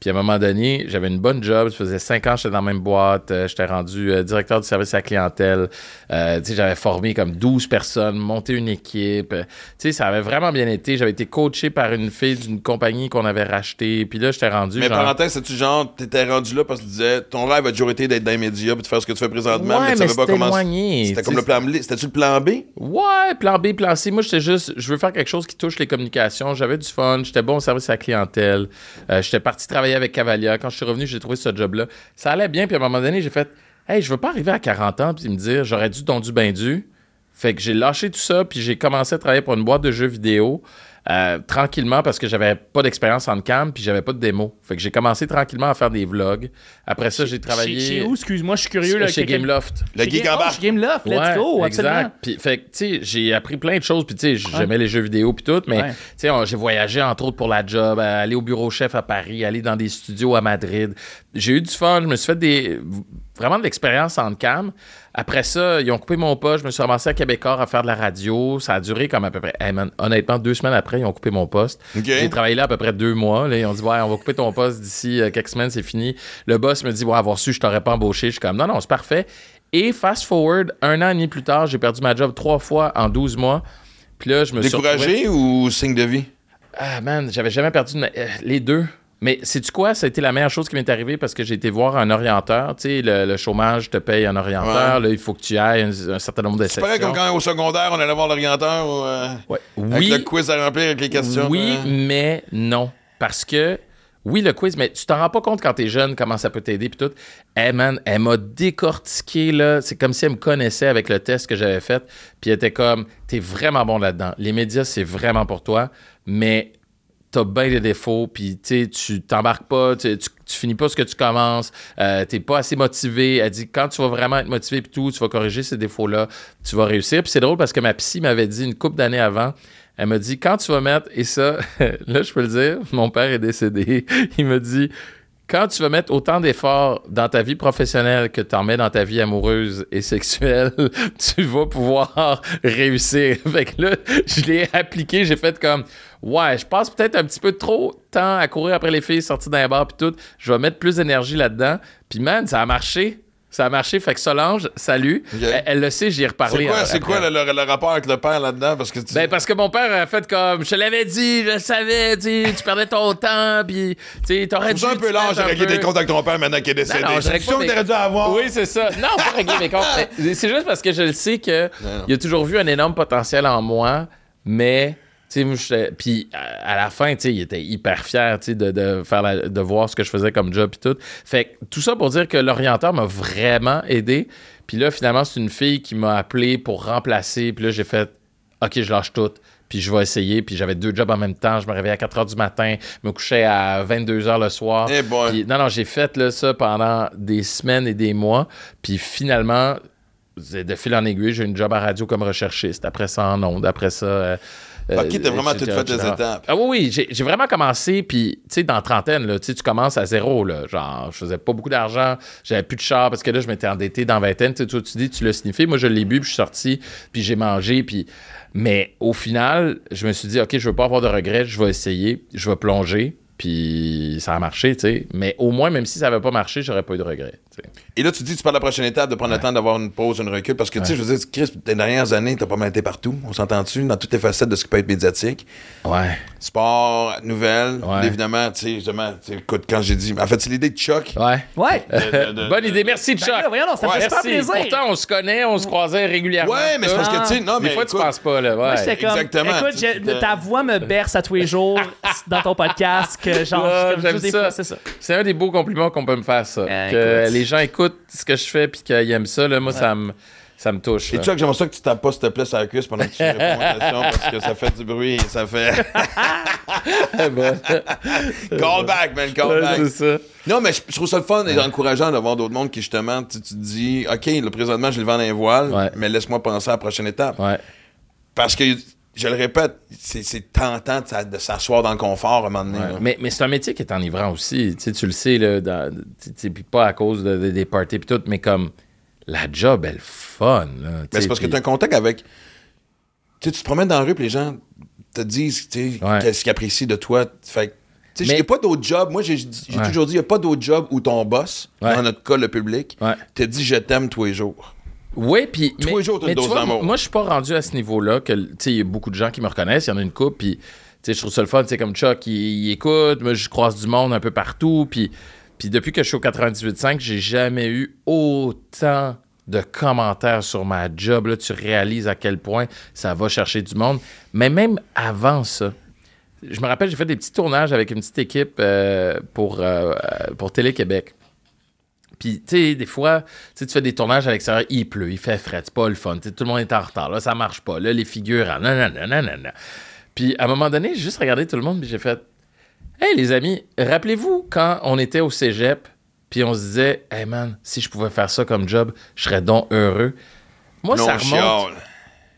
S4: Puis à un moment donné, j'avais une bonne job. Ça faisait cinq ans que j'étais dans la même boîte. Euh, j'étais rendu euh, directeur du service à la clientèle. Euh, j'avais formé comme 12 personnes, monté une équipe. Ça avait vraiment bien été. J'avais été coaché par une fille d'une compagnie qu'on avait rachetée. Puis là, j'étais rendu
S1: Mais
S4: genre...
S1: parenthèse, c'est-tu genre, t'étais rendu là parce que tu disais, ton rêve a toujours été d'être dans les médias puis de faire ce que tu fais présentement,
S4: Ouais,
S1: mais tu
S4: mais
S1: savais pas comment. C'était comme le plan B. C'était-tu le plan B?
S4: Ouais, plan B, plan C. Moi, j'étais juste, je veux faire quelque chose qui touche les communications. J'avais du fun, j'étais bon au service à la clientèle. Euh, j'étais parti travailler avec Cavalia. Quand je suis revenu, j'ai trouvé ce job-là. Ça allait bien, puis à un moment donné, j'ai fait, hey, je veux pas arriver à 40 ans puis me dire, j'aurais dû, don dû, ben dû. Fait que j'ai lâché tout ça, puis j'ai commencé à travailler pour une boîte de jeux vidéo. Euh, tranquillement parce que j'avais pas d'expérience en cam puis j'avais pas de démo. Fait que j'ai commencé tranquillement à faire des vlogs. Après ça, j'ai travaillé
S2: Chez, chez où, excuse-moi, je suis curieux. Là,
S4: chez Gameloft.
S1: Le
S2: Chez
S1: geek
S2: Game-
S1: en bas.
S2: chez Gameloft, let's
S4: Ouais,
S2: go, absolument.
S4: Exact. Puis, fait que, tu sais, j'ai appris plein de choses. Puis, tu sais, j'aimais les jeux vidéo puis tout. Mais,
S2: Ouais.
S4: tu sais, j'ai voyagé, entre autres, pour la job, à aller au bureau chef à Paris, aller dans des studios à Madrid. J'ai eu du fun. Je me suis fait des, vraiment de l'expérience en cam. Après ça, ils ont coupé mon poste. Je me suis ramassé à Québécois à faire de la radio. Ça a duré comme à peu près, hey, man, honnêtement, deux semaines après, ils ont coupé mon poste. J'ai travaillé là à peu près deux mois. Là, ils ont dit, ouais, on va couper ton poste d'ici euh, quelques semaines, c'est fini. Le boss me dit, ouais, avoir su, je t'aurais pas embauché. Je suis comme, non, non, c'est parfait. Et fast forward, un an et demi plus tard, j'ai perdu ma job trois fois en 12 mois. Puis là, je me suis
S1: Découragé ou signe de vie?
S4: ah man, j'avais jamais perdu ma- euh, les deux. Mais sais-tu quoi? Ça a été la meilleure chose qui m'est arrivée parce que j'ai été voir un orienteur. Tu sais, le, le chômage te paye un orienteur. Là, il faut que tu ailles un, un certain nombre de
S1: C'est pareil comme quand au secondaire, on allait voir l'orienteur ou, euh,
S4: Ouais.
S1: avec
S4: Oui,
S1: le quiz à remplir avec les questions.
S4: oui,
S1: hein?
S4: mais non. Parce que, oui, le quiz, mais tu t'en rends pas compte quand t'es jeune, comment ça peut t'aider, puis tout. Hey man, elle m'a décortiqué, là. C'est comme si elle me connaissait avec le test que j'avais fait. Puis elle était comme, t'es vraiment bon là-dedans. Les médias, c'est vraiment pour toi, mais t'as bien des défauts, puis tu t'embarques pas, tu, finis pas ce que tu commences, euh, t'es pas assez motivé. Elle dit, quand tu vas vraiment être motivé, puis tout, tu vas corriger ces défauts-là, tu vas réussir. Puis c'est drôle parce que ma psy m'avait dit une couple d'années avant, elle m'a dit, quand tu vas mettre, et ça, là, je peux le dire, mon père est décédé, il m'a dit, quand tu vas mettre autant d'efforts dans ta vie professionnelle que tu en mets dans ta vie amoureuse et sexuelle, tu vas pouvoir réussir. Fait que là, je l'ai appliqué, j'ai fait comme ouais, je passe peut-être un petit peu trop de temps à courir après les filles sorties d'un bar puis tout, je vais mettre plus d'énergie là-dedans. Puis man, ça a marché. Ça a marché, fait que Solange, salut. Elle, elle le sait, j'y ai reparlé.
S1: C'est quoi, quoi le, le- le rapport avec le père là-dedans? Parce que tu...
S4: Ben, parce que mon père a fait comme, je te l'avais dit, je le savais, tu perdais ton temps, puis tu t'aurais
S1: je
S4: dû.
S1: un peu large
S4: un
S1: régler des comptes avec ton père maintenant qu'il est décédé.
S4: Non, non, je
S1: que t'aurais dû avoir.
S4: Oui, c'est ça. Non, pas régler mes comptes. C'est juste parce que je le sais que il a toujours vu un énorme potentiel en moi, mais puis à la fin, il était hyper fier, de, de faire la- de voir ce que je faisais comme job et tout. Fait que tout ça pour dire que l'orienteur m'a vraiment aidé. Puis là, finalement, c'est une fille qui m'a appelé pour remplacer. Puis là, j'ai fait, ok, je lâche tout. puis je vais essayer. Puis j'avais deux jobs en même temps. Je me réveillais à 4 h du matin, me couchais à 22 h le soir.
S1: Eh.
S4: Puis- non, non, j'ai fait là, ça pendant des semaines et des mois. Puis finalement, de fil en aiguille, j'ai eu une job à radio comme recherchiste. Après ça, en ondes. Après ça. euh,
S1: Ok, t'as vraiment tout fait
S4: etc.
S1: étapes.
S4: Ah oui, oui, j'ai vraiment commencé, puis tu sais, dans la trentaine, là, tu commences à zéro, là, genre, je faisais pas beaucoup d'argent, j'avais plus de char, parce que là, je m'étais endetté dans vingtaine, tu dis, tu l'as sniffé, moi, je l'ai bu, puis je suis sorti, puis j'ai mangé, puis... Mais au final, je me suis dit, OK, je veux pas avoir de regrets, je vais essayer, je vais plonger, puis ça a marché, tu sais, mais au moins, même si ça avait pas marché, j'aurais pas eu de regrets.
S1: Et là, tu dis, tu parles de la prochaine étape, de prendre le temps d'avoir une pause, une recul, parce que, tu sais, je veux dire, Chris, les dernières années, t'as pas mal été partout, on s'entend-tu, dans toutes les facettes de ce qui peut être médiatique?
S4: Ouais.
S1: Sport, nouvelles,
S4: Ouais.
S1: évidemment, tu sais, justement, écoute, quand j'ai dit, en fait, c'est l'idée de Chuck.
S4: Ouais.
S2: Ouais.
S1: de- de-
S4: Bonne idée, merci,
S2: Ben
S4: Chuck.
S2: là, voyons, non, ça me fait
S4: Merci.
S2: plaisir.
S4: Pourtant, on se connaît, on se croisait régulièrement.
S1: Ouais, mais c'est parce que, tu sais, non, mais
S4: Des fois, tu penses pas, là. Ouais.
S2: comme,
S1: exactement.
S2: écoute, ta voix me berce à tous les jours dans ton podcast, que genre, c'est ça.
S4: C'est un des beaux compliments qu'on peut me faire, ça. Gens écoutent ce que je fais puis qu'ils aiment ça, là, moi, ça, me, ça me touche.
S1: Et. Chuck, j'aimerais ça que tu tapes pas, s'il te plaît, sur la cuisse pendant que tu réponds aux questions, parce que ça fait du bruit et ça fait. Call back, man, call
S4: Ouais,
S1: back.
S4: c'est ça.
S1: Non, mais je, je trouve ça le fun et encourageant d'avoir d'autres mondes qui, justement, tu, tu te dis, OK, le présentement, je le vends dans les voiles,
S4: Ouais.
S1: mais laisse-moi penser à la prochaine étape.
S4: Ouais.
S1: Parce que, je le répète, c'est tentant de, s'a- de s'asseoir dans le confort à un moment donné.
S4: Ouais. Mais, mais c'est un métier qui est enivrant aussi. Tu le sais, là, dans- pas à cause de- de- des parties puis tout, mais comme la job, elle est fun. là,
S1: Mais c'est parce que tu as un contact avec. Tu sais, tu te promènes dans la rue, puis les gens te disent,
S4: Ouais.
S1: qu'est-ce qu'ils apprécient de toi. Fait il
S4: Mais-
S1: n'y a pas d'autre job. Moi, j'ai
S4: Ouais.
S1: toujours dit, il n'y a pas d'autre job où ton boss, dans notre cas, le public, te dit, je t'aime tous les jours.
S4: Oui, puis.
S1: Tous les jours, une dose d'amour.
S4: Moi, je suis pas rendu à ce niveau-là. que Tu sais, il y a beaucoup de gens qui me reconnaissent. Il y en a une couple, puis. Tu sais, je trouve ça le fun. Tu sais, comme Chuck, il, il écoute. Moi, je croise du monde un peu partout. Puis, puis depuis que je suis au 98.5, j'ai jamais eu autant de commentaires sur ma job. Là, tu réalises à quel point ça va chercher du monde. Mais même avant ça, je me rappelle, j'ai fait des petits tournages avec une petite équipe euh, pour, euh, pour Télé-Québec. Puis, tu sais, des fois, tu fais des tournages à l'extérieur, il pleut, il fait frais, c'est pas le fun. tout le monde est en retard, là, ça marche pas. Là, les figures, non, non, non. Puis, à un moment donné, j'ai juste regardé tout le monde, puis j'ai fait Hey, les amis, rappelez-vous quand on était au cégep, puis on se disait Hey, man, si je pouvais faire ça comme job, je serais donc heureux. Moi, ça
S1: on
S4: remonte.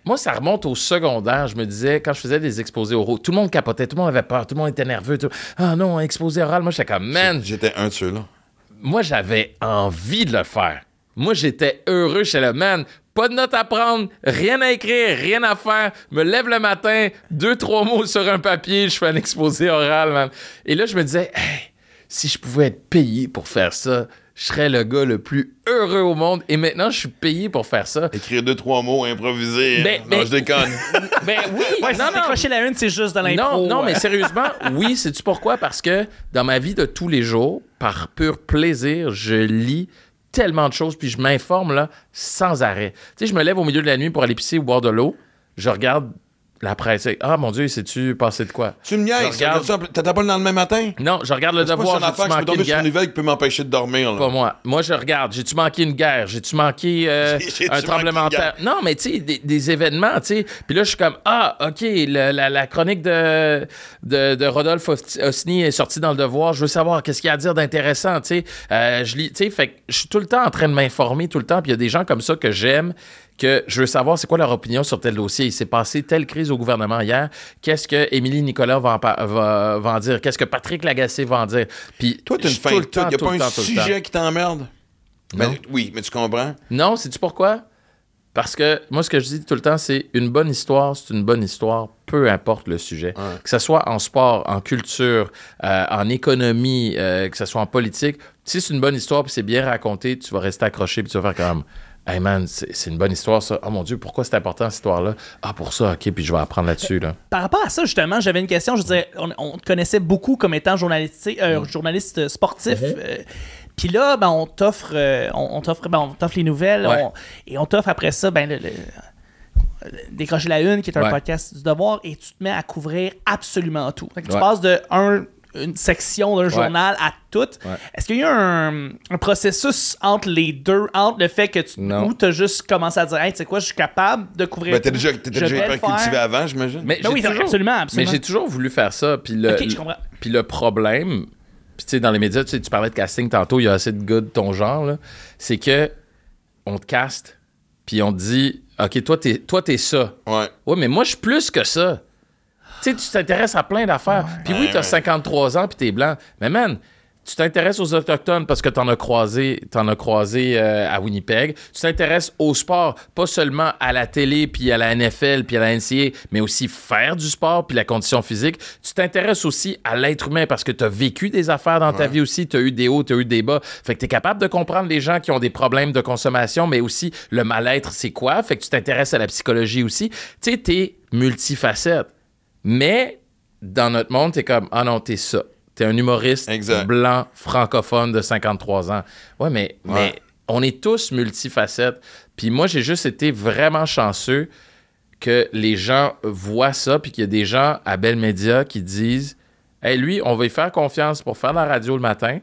S4: Moi, ça remonte au secondaire. Je me disais, quand je faisais des exposés oraux, tout le monde capotait, tout le monde avait peur, tout le monde était nerveux. tout- Ah non, exposé oral. Moi, j'étais comme, man,
S1: J'étais un de ceux-là.
S4: Moi, j'avais envie de le faire. Moi, j'étais heureux. J'étais là, man, pas de notes à prendre, rien à écrire, rien à faire. Me lève le matin, deux, trois mots sur un papier, je fais un exposé oral, man. Et là, je me disais, hey, si je pouvais être payé pour faire ça, je serais le gars le plus heureux au monde. Et maintenant, je suis payé pour faire ça.
S1: Écrire deux, trois mots, improviser.
S4: Mais-
S1: non,
S4: mais-
S1: je déconne.
S4: Ben oui,
S2: Ouais,
S4: non,
S2: non, décrocher la une, c'est juste de l'impro.
S4: Non, non, mais sérieusement, oui, sais-tu pourquoi? Parce que dans ma vie de tous les jours, par pur plaisir, je lis tellement de choses, puis je m'informe là sans arrêt. Tu sais, je me lève au milieu de la nuit pour aller pisser ou boire de l'eau, je regarde la presse. Ah mon Dieu, sais-tu passé de quoi?
S1: tu me niaises.
S4: Regarde-
S1: T'attends pas le lendemain matin?
S4: Non, je regarde le
S1: pas
S4: devoir,
S1: une affaire je peux tomber
S4: une
S1: sur une nouvelle qui peut m'empêcher de dormir. Là.
S4: Pas moi. Moi, je regarde. J'ai-tu manqué une guerre? J'ai-tu manqué euh, un tremblement de terre? Non, mais tu sais, des, des événements, tu sais. Puis là, je suis comme, ah, OK, le- la, la chronique de, de, de Rodolphe Os- Osni est sortie dans le devoir. Je veux savoir qu'est-ce qu'il y a à dire d'intéressant, tu sais. Euh, je lis, tu sais, fait que je suis tout le temps en train de m'informer, tout le temps. Puis il y a des gens comme ça que j'aime, que je veux savoir c'est quoi leur opinion sur tel dossier? Il s'est passé telle crise au gouvernement hier. Qu'est-ce que Émilie Nicolas va en, par- va, va en dire? Qu'est-ce que Patrick Lagacé va en dire? Puis
S1: Toi,
S4: je
S1: une fin
S4: tout
S1: de
S4: le
S1: tout.
S4: temps,
S1: Il n'y a pas un sujet qui t'emmerde?
S4: Non.
S1: Ben, oui, mais tu comprends?
S4: Non, sais-tu pourquoi? Parce que moi, ce que je dis tout le temps, c'est une bonne histoire, c'est une bonne histoire, peu importe le sujet. Que ce soit en sport, en culture, euh, en économie, euh, que ce soit en politique. Si c'est une bonne histoire puis c'est bien raconté, tu vas rester accroché puis tu vas faire comme Hey man, c'est une bonne histoire ça. Oh mon Dieu, pourquoi c'est important cette histoire-là? Ah, pour ça, ok, puis je vais apprendre là-dessus. Là.
S2: Par rapport à ça, justement, j'avais une question. Je disais, on, on te connaissait beaucoup comme étant journaliste, euh, journaliste sportif.
S4: Mm-hmm.
S2: euh, Puis là, ben, on t'offre euh, on, on t'offre ben, on t'offre les nouvelles.
S4: Ouais.
S2: on- et on t'offre après ça, ben, le, le- euh, Décrocher la Une, qui est un
S4: Ouais.
S2: podcast du devoir, et tu te mets à couvrir absolument tout. Fait que Tu
S4: Ouais.
S2: passes de un une section d'un journal à tout.
S4: Ouais.
S2: Est-ce qu'il y a eu un, un processus entre les deux, entre le fait que tu
S4: Non.
S2: ou t'as juste commencé à dire, hey, tu sais quoi, je suis capable de couvrir.
S1: Ben, t'as
S2: tout.
S1: déjà, t'étais
S2: Je
S1: déjà hyper
S2: le
S1: cultivé avant, j'imagine.
S4: Mais
S2: Ben
S4: j'ai
S2: oui,
S4: toujours-
S2: absolument,
S4: Mais j'ai toujours voulu faire ça. Puis le,
S2: Ok, je comprends.
S4: puis le problème, puis tu sais, dans les médias, tu sais, tu parlais de casting tantôt, il y a assez de gars de ton genre, là, c'est que on te caste, puis on te dit, OK, toi, t'es, toi, t'es ça.
S1: Ouais.
S4: Ouais, mais moi, je suis plus que ça. Tu sais, tu t'intéresses à plein d'affaires. Puis oui, t'as 53 ans, puis t'es blanc. Mais man, tu t'intéresses aux Autochtones parce que t'en as croisé, t'en as croisé euh, à Winnipeg. Tu t'intéresses au sport, pas seulement à la télé, puis à la NFL, puis à la NCA, mais aussi faire du sport, puis la condition physique. Tu t'intéresses aussi à l'être humain parce que t'as vécu des affaires dans ta vie aussi. T'as eu des hauts, t'as eu des bas. Fait que t'es capable de comprendre les gens qui ont des problèmes de consommation, mais aussi le mal-être, c'est quoi? Fait que tu t'intéresses à la psychologie aussi. Tu sais, t'es multifacette. Mais dans notre monde, t'es comme, ah non, t'es ça. T'es un humoriste
S1: Exact.
S4: blanc, francophone de 53 ans. Ouais, mais,
S1: Ouais.
S4: mais on est tous multifacettes. Puis moi, j'ai juste été vraiment chanceux que les gens voient ça, puis qu'il y a des gens à Bell Media qui disent Hey, lui, on va y faire confiance pour faire la radio le matin,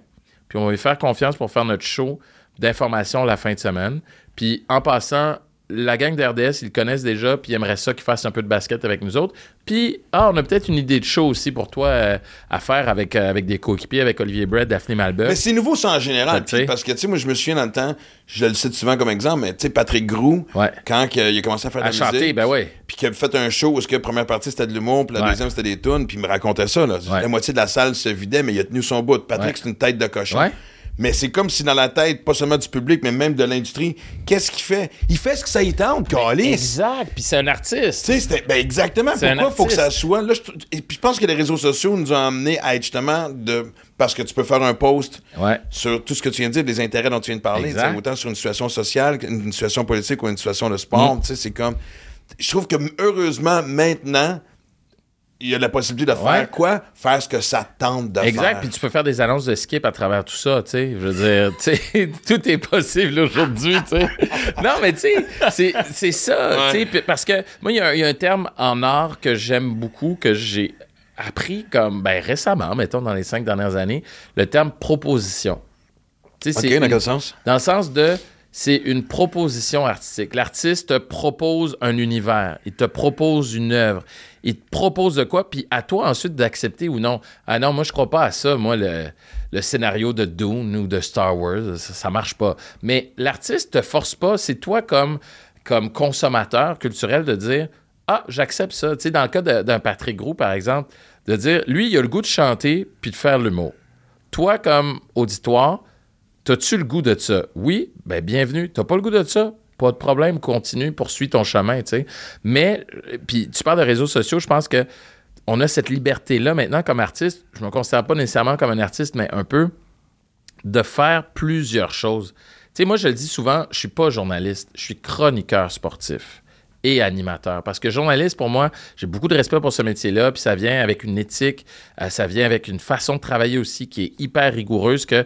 S4: puis on va y faire confiance pour faire notre show d'information la fin de semaine. Puis en passant, la gang d'RDS, ils le connaissent déjà, puis ils aimeraient ça qu'ils fassent un peu de basket avec nous autres. Puis, ah, on a peut-être une idée de show aussi pour toi euh, à faire avec, euh, avec des coéquipiers, avec Olivier Brett, Daphné Malbeuf.
S1: Mais c'est nouveau, ça, en général. Parce que, tu sais, moi, je me souviens dans le temps, je le cite souvent comme exemple, mais tu sais, Patrick Groux,
S4: Ouais.
S1: quand il a commencé à faire de la
S4: chanter,
S1: musique,
S4: ben ouais.
S1: puis qu'il a fait un show où la première partie c'était de l'humour, puis la
S4: Ouais.
S1: deuxième c'était des tunes, puis il me racontait ça. Là.
S4: Ouais.
S1: La moitié de la salle se vidait, mais il a tenu son bout. Patrick, c'est une tête de cochon. Mais c'est comme si dans la tête, pas seulement du public, mais même de l'industrie, qu'est-ce qu'il fait? Il fait ce que ça y tente, calice.
S4: Exact, puis c'est un artiste.
S1: Tu sais, ben exactement. Pourquoi faut que ça soit? Là, je, et puis je pense que les réseaux sociaux nous ont amenés à être justement de. Parce que tu peux faire un post
S4: Ouais.
S1: sur tout ce que tu viens de dire, des intérêts dont tu viens de parler, autant sur une situation sociale qu'une situation politique ou une situation de sport.
S4: Mm.
S1: Tu sais, c'est comme. Je trouve que heureusement, maintenant, il y a la possibilité de faire
S4: Ouais.
S1: quoi? Faire ce que ça tente de
S4: Exact,
S1: faire.
S4: puis tu peux faire des annonces de skip à travers tout ça, tu sais. Je veux dire, tu sais, tout est possible aujourd'hui, tu sais. Non, mais tu sais, c'est- ça,
S1: Ouais.
S4: tu sais, parce que moi, il y, a un- il y a un terme en art que j'aime beaucoup, que j'ai appris comme, ben récemment, mettons, dans les cinq dernières années, le terme proposition. Tu sais,
S1: OK,
S4: c'est
S1: dans quel sens?
S4: dans le sens de, c'est une proposition artistique. L'artiste te propose un univers, il te propose une œuvre, il te propose de quoi, puis à toi ensuite d'accepter ou non. Ah non, moi je crois pas à ça, moi le, le scénario de Dune ou de Star Wars, ça, ça marche pas. Mais l'artiste te force pas, c'est toi comme consommateur culturel de dire ah j'accepte ça. Tu sais dans le cas d'un Patrick Groux par exemple, de dire lui il a le goût de chanter puis de faire l'humour. Toi comme auditoire T'as-tu le goût de ça? Oui, ben bienvenue. T'as pas le goût de ça? Pas de problème, continue, poursuis ton chemin, tu sais. Mais, euh, puis tu parles de réseaux sociaux, je pense que on a cette liberté-là maintenant comme artiste. Je me considère pas nécessairement comme un artiste, mais un peu de faire plusieurs choses. Tu sais, moi, je le dis souvent, je suis pas journaliste, je suis chroniqueur sportif et animateur. Parce que journaliste, pour moi, j'ai beaucoup de respect pour ce métier-là, puis ça vient avec une éthique, euh, ça vient avec une façon de travailler aussi qui est hyper rigoureuse que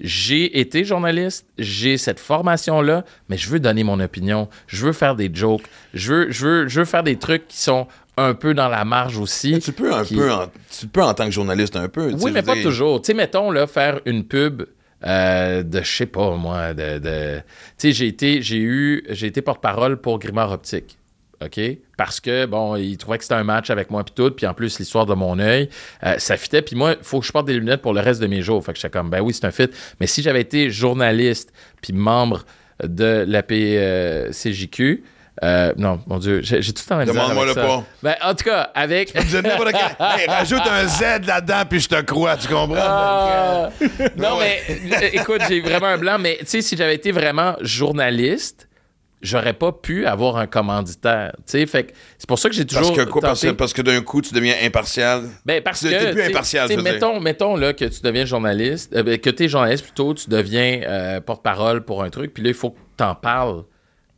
S4: j'ai été journaliste, j'ai cette formation-là, mais je veux donner mon opinion, je veux faire des jokes, je veux, je veux, je veux faire des trucs qui sont un peu dans la marge aussi.
S1: Tu peux un
S4: qui-
S1: peu, en, tu peux en tant que journaliste un peu.
S4: Oui, mais pas
S1: dire.
S4: toujours. Tu sais, mettons, là, faire une pub euh, de, je sais pas, moi, de... de- Tu sais, j'ai été, j'ai eu, j'ai été porte-parole pour Grimard Optique. OK? Parce que, bon, il trouvait que c'était un match avec moi puis tout, puis en plus, l'histoire de mon œil, euh, ça fitait. Puis moi, il faut que je porte des lunettes pour le reste de mes jours. Fait que j'étais comme, ben oui, c'est un fit. Mais si j'avais été journaliste puis membre de la CJQ, euh, non, mon Dieu, j'ai tout le temps
S1: Demande-moi le pas.
S4: Ben, en tout cas, avec...
S1: Hey, rajoute un Z là-dedans, puis je te crois, tu comprends?
S4: Ah! non, mais euh, écoute, j'ai vraiment un blanc, mais tu sais, si j'avais été vraiment journaliste, j'aurais pas pu avoir un commanditaire. Fait c'est pour ça que j'ai toujours.
S1: Parce que quoi? Parce,
S4: tenté-
S1: parce que d'un coup, tu deviens impartial.
S4: ben, parce que.
S1: t'es plus impartial,
S4: mettons, mettons là, que tu deviens journaliste, euh, ben, que tu es journaliste plutôt, tu deviens euh, porte-parole pour un truc, puis là, il faut que tu en parles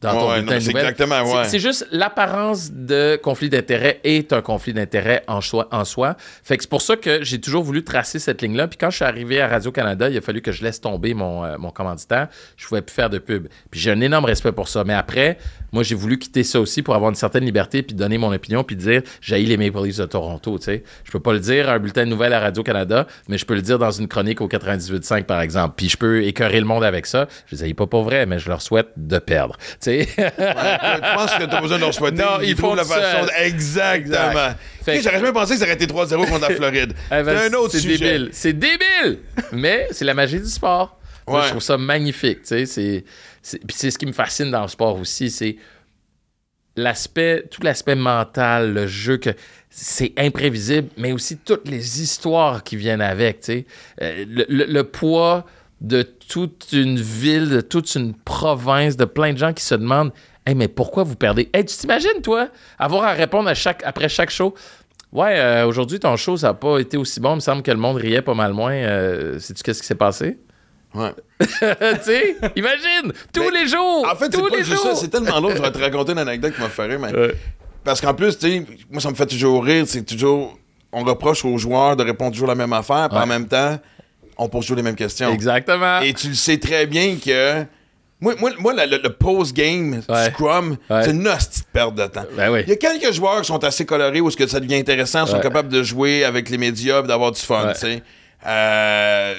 S4: dans ton
S1: Ouais,
S4: bulletin
S1: non,
S4: de
S1: mais c'est
S4: nouvelles.
S1: exactement,
S4: C'est-
S1: ouais.
S4: C'est juste l'apparence de conflit d'intérêt est un conflit d'intérêt en soi, en soi. Fait que c'est pour ça que j'ai toujours voulu tracer cette ligne-là. Puis quand je suis arrivé à Radio-Canada, il a fallu que je laisse tomber mon, euh, mon commanditaire. Je pouvais plus faire de pub. Puis j'ai un énorme respect pour ça. Mais après, Moi, j'ai voulu quitter ça aussi pour avoir une certaine liberté, puis donner mon opinion, puis dire j'ai les Maple Leafs de Toronto. Tu sais, je peux pas le dire à un bulletin de nouvelles à Radio Canada, mais je peux le dire dans une chronique au 98.5 par exemple. Puis je peux écœurer le monde avec ça. Je les ai pas pour vrai, mais je leur souhaite de perdre. Tu sais.
S1: Je pense que t'as besoin de leur souhaiter.
S4: Non, ils font
S1: la façon. Exactement.
S4: Exact. Fait
S1: Tu sais,
S4: que-
S1: J'aurais jamais pensé que ça aurait été 3-0 contre la Floride.
S4: Eh ben,
S1: c'est un autre
S4: c'est
S1: sujet.
S4: débile. C'est débile! Mais c'est la magie du sport. Moi, je trouve ça magnifique. tu sais, c'est, puis c'est ce qui me fascine dans le sport aussi. C'est l'aspect, tout l'aspect mental, le jeu, que c'est imprévisible, mais aussi toutes les histoires qui viennent avec. tu sais. Euh, le, poids de toute une ville, de toute une province, de plein de gens qui se demandent Hey, mais pourquoi vous perdez? Hey, tu t'imagines, toi, avoir à répondre à chaque, après chaque show? Ouais, euh, aujourd'hui, ton show, ça n'a pas été aussi bon. Il me semble que le monde riait pas mal moins. Euh, Sais-tu qu'est-ce qui s'est passé?
S1: Ouais.
S4: tu sais, imagine, tous les jours!
S1: En fait, c'est
S4: tous
S1: pas juste
S4: jours!
S1: ça. C'est tellement long. Je vais te raconter une anecdote qui m'a fait rire. Mais...
S4: Ouais.
S1: Parce qu'en plus, tu sais, moi, ça me fait toujours rire. C'est toujours. On reproche aux joueurs de répondre toujours la même affaire, puis en même temps, on pose toujours les mêmes questions.
S4: Exactement.
S1: Et tu le sais très bien que. Moi, moi, moi le, post-game
S4: Ouais.
S1: scrum,
S4: Ouais.
S1: c'est une hostie de perte de temps.
S4: Ben oui.
S1: Il y a quelques joueurs qui sont assez colorés où est-ce que ça devient intéressant, sont capables de jouer avec les médias et d'avoir du fun,
S4: Ouais.
S1: tu sais. Euh,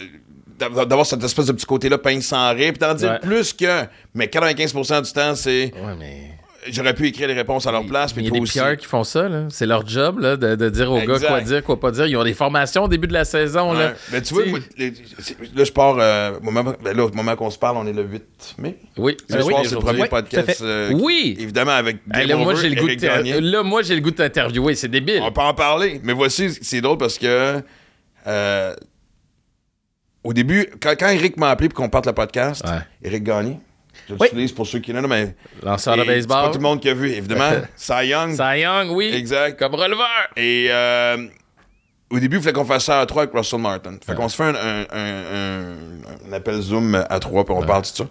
S1: d'avoir cette espèce de petit côté-là pince sans rire, puis t'en dire
S4: Ouais.
S1: plus que. Mais 95% du temps, c'est.
S4: Ouais, mais.
S1: J'aurais pu écrire les réponses à leur place,
S4: Il y a des. PR qui font ça, là. C'est leur job, là, de, de dire aux gars quoi dire, quoi pas dire. Ils ont des formations au début de la saison, là.
S1: Mais tu vois, moi, les- là, je pars. euh, au moment, ben là, au moment qu'on se parle, on est le 8 mai.
S4: Oui,
S1: Ce
S4: Ben oui,
S1: soir, c'est le premier podcast. euh, qui-
S4: Oui!
S1: Évidemment, avec
S4: Hey,
S1: Game
S4: là, moi, j'ai le goût de là, moi, j'ai le goût de t'interviewer. C'est débile.
S1: On peut en parler. Mais voici, c'est drôle parce que. euh, au début, quand, quand Eric m'a appelé pour qu'on parte le podcast,
S4: Ouais.
S1: Eric Gagné, je
S2: Oui.
S1: l'utilise pour ceux qui l'ont, mais.
S4: Lanceur de
S1: et C'est pas
S4: baseball.
S1: tout le monde qui a vu, évidemment. Cy Young.
S4: Cy Young, oui.
S1: Exact.
S4: Comme releveur.
S1: Et euh, au début, il fallait qu'on fasse ça à trois avec Russell Martin. Fait qu'on se fait un, un- un- un- un appel Zoom à trois, puis on parle de tout ça.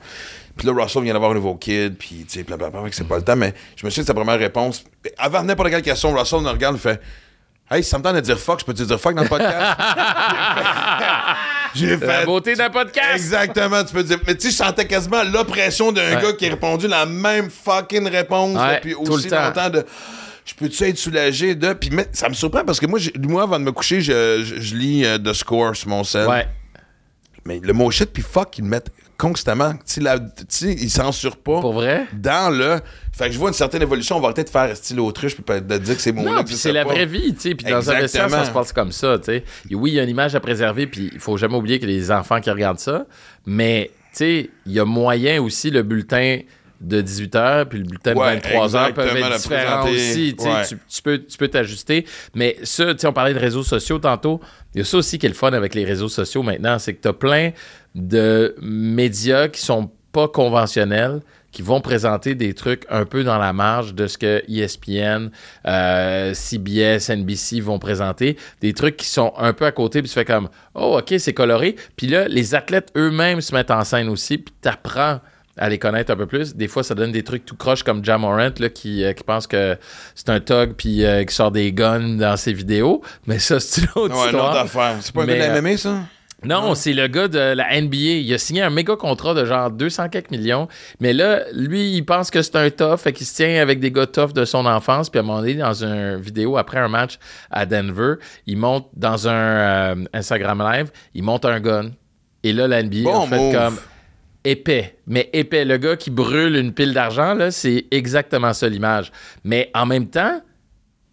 S1: Puis là, Russell vient d'avoir un nouveau kid, puis tu sais, blablabla, fait que c'est pas le temps, mais je me suis dit sa première réponse. Avant n'importe quelle question, Russell nous regarde, il fait Hey, si ça me tente de dire fuck, je peux te dire fuck dans le podcast? J'ai fait.
S4: La beauté d'un podcast.
S1: Exactement, tu peux dire. Mais tu sais, je sentais quasiment l'oppression d'un
S4: Ouais.
S1: gars qui a répondu la même fucking réponse
S4: Ouais,
S1: depuis aussi
S4: le temps.
S1: longtemps de. Je peux-tu être soulagé de. Puis mais, ça me surprend parce que moi, moi avant de me coucher, je, je- je lis euh, The Score sur mon sel.
S4: Ouais.
S1: Mais le mot shit puis fuck, ils le mettent constamment. Tu sais, ils censurent pas.
S4: Pour vrai?
S1: Dans le. Fait que je vois une certaine évolution. On va peut-être faire style autruche puis peut-être de dire que c'est mon
S4: Non, puis c'est la vraie vie, tu sais. Puis dans un vestiaire, ça se passe comme ça, tu sais. Oui, il y a une image à préserver, puis il faut jamais oublier que les enfants qui regardent ça. Mais, tu sais, il y a moyen aussi, le bulletin de 18h puis le bulletin
S1: Ouais,
S4: de 23h peuvent être différents aussi. Tu sais,
S1: Ouais.
S4: tu, tu peux tu peux t'ajuster. Mais ça, on parlait de réseaux sociaux tantôt. Il y a ça aussi qui est le fun avec les réseaux sociaux maintenant, c'est que tu as plein de médias qui sont pas conventionnels, qui vont présenter des trucs un peu dans la marge de ce que ESPN, euh, CBS, NBC vont présenter, des trucs qui sont un peu à côté, puis tu fais comme oh ok c'est coloré, puis là les athlètes eux-mêmes se mettent en scène aussi, puis t'apprends à les connaître un peu plus. Des fois, ça donne des trucs tout croche comme Jam Morant là, qui, euh, qui pense que c'est un thug puis euh, qui sort des guns dans ses vidéos. Mais ça, c'est une autre
S1: Ouais, une
S4: histoire.
S1: autre affaire. C'est pas un gars de
S4: euh,
S1: MMA, ça?
S4: Non, c'est le gars de la NBA. Il a signé un méga contrat de genre 200 quelques millions. Mais là, lui, il pense que c'est un tough, fait qu'il se tient avec des gars tough de son enfance. Puis à un moment donné, dans une vidéo après un match à Denver, il monte dans un euh, Instagram Live, il monte un gun. Et là, la NBA
S1: Bon
S4: a fait
S1: move.
S4: comme épais, mais épais. Le gars qui brûle une pile d'argent, là, c'est exactement ça l'image. Mais en même temps,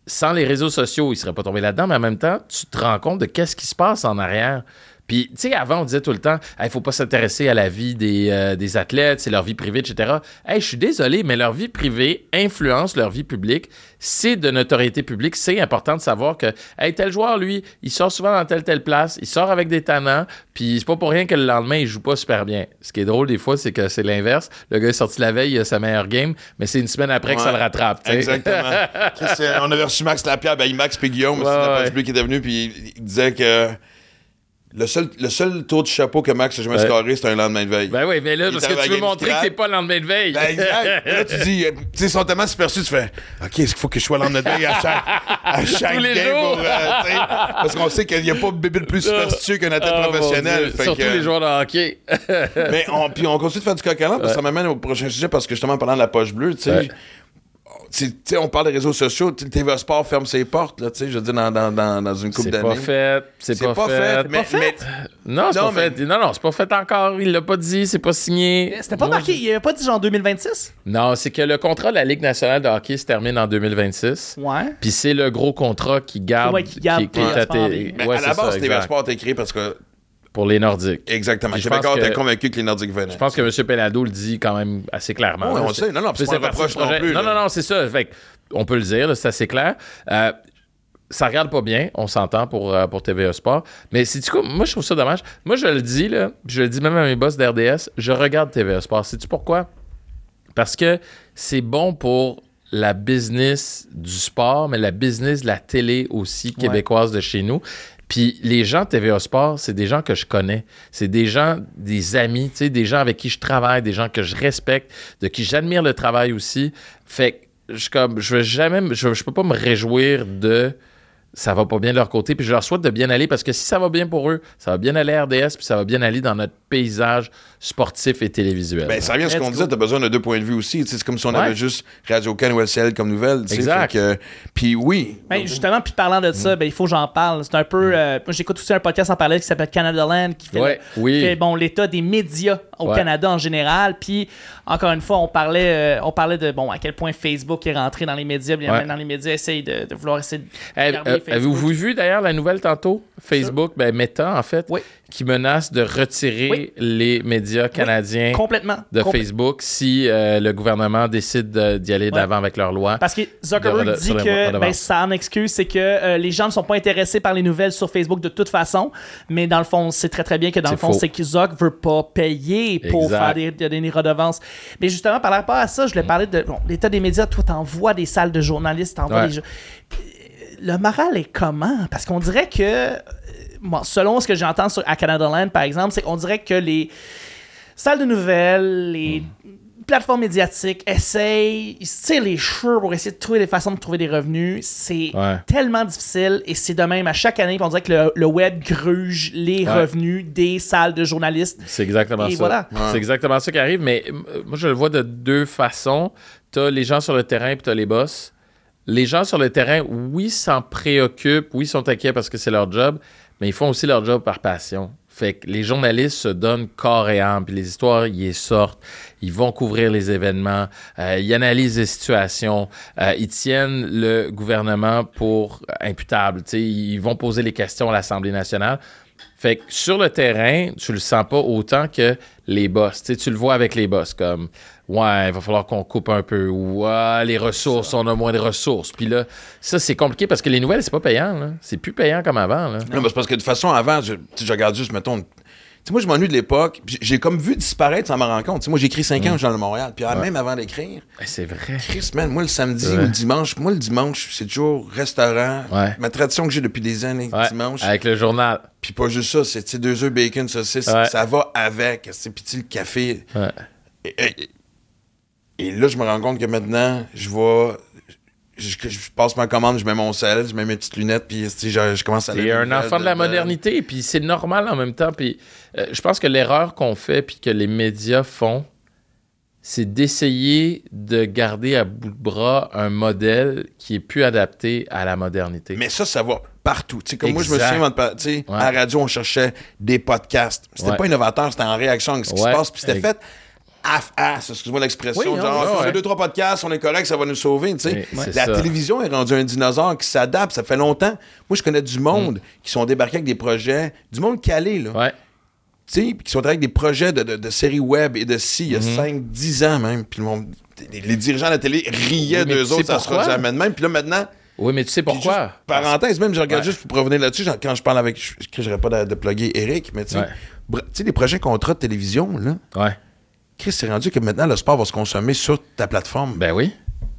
S4: sans les réseaux sociaux, il serait pas tombé là-dedans, mais en même temps, tu te rends compte de qu'est-ce qui se passe en arrière. Puis, tu sais, avant, on disait tout le temps, il faut pas s'intéresser à la vie des, euh, des athlètes, c'est leur vie privée, etc. Hey, je suis désolé, mais leur vie privée influence leur vie publique. C'est de notoriété publique. C'est important de savoir que, hey, tel joueur, lui, il sort souvent dans telle, telle place, il sort avec des tannants, puis c'est pas pour rien que le lendemain, il joue pas super bien. Ce qui est drôle, des fois, c'est que c'est l'inverse. Le gars est sorti la veille, il a sa meilleure game, mais c'est une semaine après que ça le rattrape.
S1: Exactement. Euh, on avait reçu Max Lapierre, ben Max puis Guillaume,
S4: Ouais,
S1: c'est
S4: ouais.
S1: qui était venu, puis il disait que Le seul, le seul tour de chapeau que Max a jamais
S4: Ouais.
S1: scoré, c'était un lendemain de veille.
S4: Ben oui, mais là,
S1: Il
S4: parce que tu veux montrer que t'es pas le lendemain de veille.
S1: Ben, exact. Là, tu dis, euh, tu sais, ils sont tellement superstitieux, tu fais, OK, est-ce qu'il faut que je sois lendemain de veille à chaque, à chaque
S4: Tous les
S1: game
S4: jours.
S1: pour, euh, parce qu'on sait qu'il n'y a pas de bébé plus superstitieux qu'un athlète
S4: Oh,
S1: professionnel. Fait
S4: Surtout
S1: que-
S4: les joueurs de hockey.
S1: Mais on, puis on continue de faire du coq à parce que ça m'amène au prochain sujet parce que justement, en parlant de la poche bleue, tu sais,
S4: Ouais.
S1: Tu sais, on parle des réseaux sociaux, sais, TVA Sport ferme ses portes, là, tu sais, je veux dire, dans, dans, dans, dans une coupe
S4: C'est
S1: d'années.
S4: pas fait. C'est pas, fait.
S1: mais, mais-
S4: Non, c'est
S1: Non,
S4: pas
S1: mais-
S4: fait. Non, non, c'est pas fait encore. Il l'a pas dit, c'est pas signé.
S2: C'était pas
S4: Moi,
S2: marqué,
S4: je-
S2: il avait pas dit genre 2026?
S4: Non, c'est que le contrat de la Ligue nationale de hockey se termine en 2026.
S2: Ouais.
S4: Puis c'est le gros contrat qui garde.
S2: Ouais, qui garde
S4: est
S2: TVA
S4: à ouais, c'est
S1: la
S4: ça,
S1: base, TVA
S4: exact.
S1: Sport a été créé parce que.
S4: Pour les Nordiques.
S1: Exactement.
S4: Puis je
S1: Québécois était convaincu que les Nordiques venaient.
S4: Je pense que M. Pelado le dit quand même assez clairement. Là.
S1: on le sait. Non, non, c'est
S4: Ça
S1: pas reproche non plus,
S4: Non,
S1: là.
S4: non, non, c'est ça. Fait on peut le dire, c'est assez clair. Euh, ça regarde pas bien, on s'entend pour, euh, pour TVA Sport. Mais c'est du coup, moi je trouve ça dommage. Moi je le dis, là, je le dis même à mes boss d'RDS, je regarde TVA Sport. Sais-tu pourquoi? Parce que c'est bon pour la business du sport, mais la business de la télé aussi québécoise de chez nous. Puis les gens de TVA Sport, c'est des gens que je connais. C'est des gens, des amis, des gens avec qui je travaille, des gens que je respecte, de qui j'admire le travail aussi. Fait que je, comme, veux jamais, je peux pas me réjouir de ça va pas bien de leur côté. Puis je leur souhaite de bien aller parce que si ça va bien pour eux, ça va bien aller à RDS, puis ça va bien aller dans notre paysage sportif et télévisuel.
S1: Ben, ça revient à ce qu'on disait, t'as besoin de deux points de vue aussi. tu C'est comme si on
S4: Ouais.
S1: avait juste Radio Can ou LCL comme nouvelle. tu
S4: Exact.
S1: Puis oui.
S2: Ben, justement, puis parlant de ça, ben, il faut que j'en parle. C'est un peu. euh, moi, j'écoute aussi un podcast en parler qui s'appelle Canada Land, qui fait,
S4: Ouais,
S2: le-
S4: oui.
S2: qui fait, bon, l'état des médias au
S4: Ouais.
S2: Canada en général. Puis, encore une fois, on parlait, euh, on parlait de bon, à quel point Facebook est rentré dans les médias. Bien,
S4: Ouais.
S2: dans les médias, essayent de, de vouloir essayer de.
S4: Eh,
S2: garder
S4: euh,
S2: Facebook.
S4: Avez-vous vu d'ailleurs la nouvelle tantôt? Facebook, ben Meta en fait,
S2: Oui.
S4: qui menace de retirer
S2: Oui.
S4: les médias canadiens
S2: Complètement.
S4: de Facebook si euh, le gouvernement décide de- d'y aller d'avant avec leur loi.
S2: Parce que Zuckerberg
S4: De- de-
S2: dit que ben, ça en excuse, c'est que euh, les gens ne sont pas intéressés par les nouvelles sur Facebook de toute façon. Mais dans le fond, c'est très très bien que dans le fond, c'est que Zuck veut pas payer pour
S4: Exact.
S2: faire des, des, des redevances. Mais justement, par rapport à ça, je voulais parler de bon, l'état des médias. Toi, t'envoies des salles de journalistes, t'envoies
S4: Ouais.
S2: des. jo- Le moral est comment? Parce qu'on dirait que, euh, bon, selon ce que j'entends à Canada Land, par exemple, c'est qu'on dirait que les salles de nouvelles, les plateformes médiatiques essayent, ils se tirent les cheveux pour essayer de trouver des façons de trouver des revenus. C'est
S4: Ouais.
S2: tellement difficile et c'est de même à chaque année. On dirait que le, le web gruge les
S4: Ouais.
S2: revenus des salles de journalistes.
S4: C'est exactement
S2: Et
S4: ça.
S2: voilà.
S4: C'est exactement ça qui arrive, mais euh, moi je le vois de deux façons. T'as les gens sur le terrain puis t'as les boss. Les gens sur le terrain, oui, s'en préoccupent, oui, sont inquiets parce que c'est leur job, mais ils font aussi leur job par passion. Fait que les journalistes se donnent corps et âme, puis les histoires, ils sortent, ils vont couvrir les événements, euh, ils analysent les situations, euh, ils tiennent le gouvernement pour imputable, ils vont poser les questions à l'Assemblée nationale. Fait que sur le terrain, tu le sens pas autant que les boss. Tu sais, tu le vois avec les boss, comme Ouais, il va falloir qu'on coupe un peu. Ou Ouais, les ressources, on a moins de ressources. Puis là, ça, c'est compliqué parce que les nouvelles, c'est pas payant. là. C'est plus payant comme avant. Là.
S1: Non, mais c'est parce que de toute façon, avant, je, je regarde juste, mettons. Tu sais, moi, je m'ennuie de l'époque. J'ai comme vu disparaître sans m'en rendre compte. Tu sais, moi, j'ai écrit 5 ans au Journal de Montréal. Puis même avant d'écrire,
S4: Eh, C'est vrai.
S1: Chris, man, moi, le samedi
S4: Ouais.
S1: ou le dimanche, moi, le dimanche, c'est toujours restaurant.
S4: Ouais.
S1: Ma tradition que j'ai depuis des années,
S4: Ouais,
S1: dimanche.
S4: Avec le journal.
S1: Puis pas juste ça, c'est deux œufs, bacon, saucisse.
S4: Ouais.
S1: Ça va avec. Puis le café.
S4: Ouais.
S1: Et, et- et là, je me rends compte que maintenant, je vais. Je, passe ma commande, je mets mon sel, je mets mes petites lunettes, puis je, je commence à les
S4: un enfant de la modernité, puis c'est normal en même temps. Puis euh, je pense que l'erreur qu'on fait, puis que les médias font, c'est d'essayer de garder à bout de bras un modèle qui est plus adapté à la modernité.
S1: Mais ça, ça va partout. Tu sais, comme moi, je me souviens,
S4: Ouais.
S1: à la radio, on cherchait des podcasts. C'était
S4: Ouais.
S1: pas innovateur, c'était en réaction avec ce qui
S4: Ouais.
S1: se passe, puis c'était fait af-as, excuse-moi l'expression.
S2: Oui,
S1: genre, on
S4: ouais.
S1: deux, trois podcasts, on est correct, ça va nous sauver, tu sais.
S4: Oui,
S1: La
S4: ça.
S1: télévision est rendue un dinosaure qui s'adapte, ça fait longtemps. Moi, je connais du monde qui sont débarqués avec des projets, du monde calé, là.
S4: Ouais.
S1: tu sais, qui sont avec des projets de, de- de séries web et de si, il y a
S4: Mhm.
S1: 5-10 ans même. Puis le monde- les, les dirigeants de la télé riaient
S4: Oui,
S1: d'eux autres, ça sera jamais de même. Puis là, maintenant,
S4: Oui, mais tu sais pourquoi?
S1: juste, parenthèse, même, je regarde
S4: Ouais.
S1: juste pour revenir là-dessus, quand je parle avec, je ne pas de, de plugger Eric, mais tu sais, les prochains contrats de télévision, là,
S4: Ouais.
S1: Chris, c'est rendu que maintenant, le sport va se consommer sur ta plateforme.
S4: Ben oui.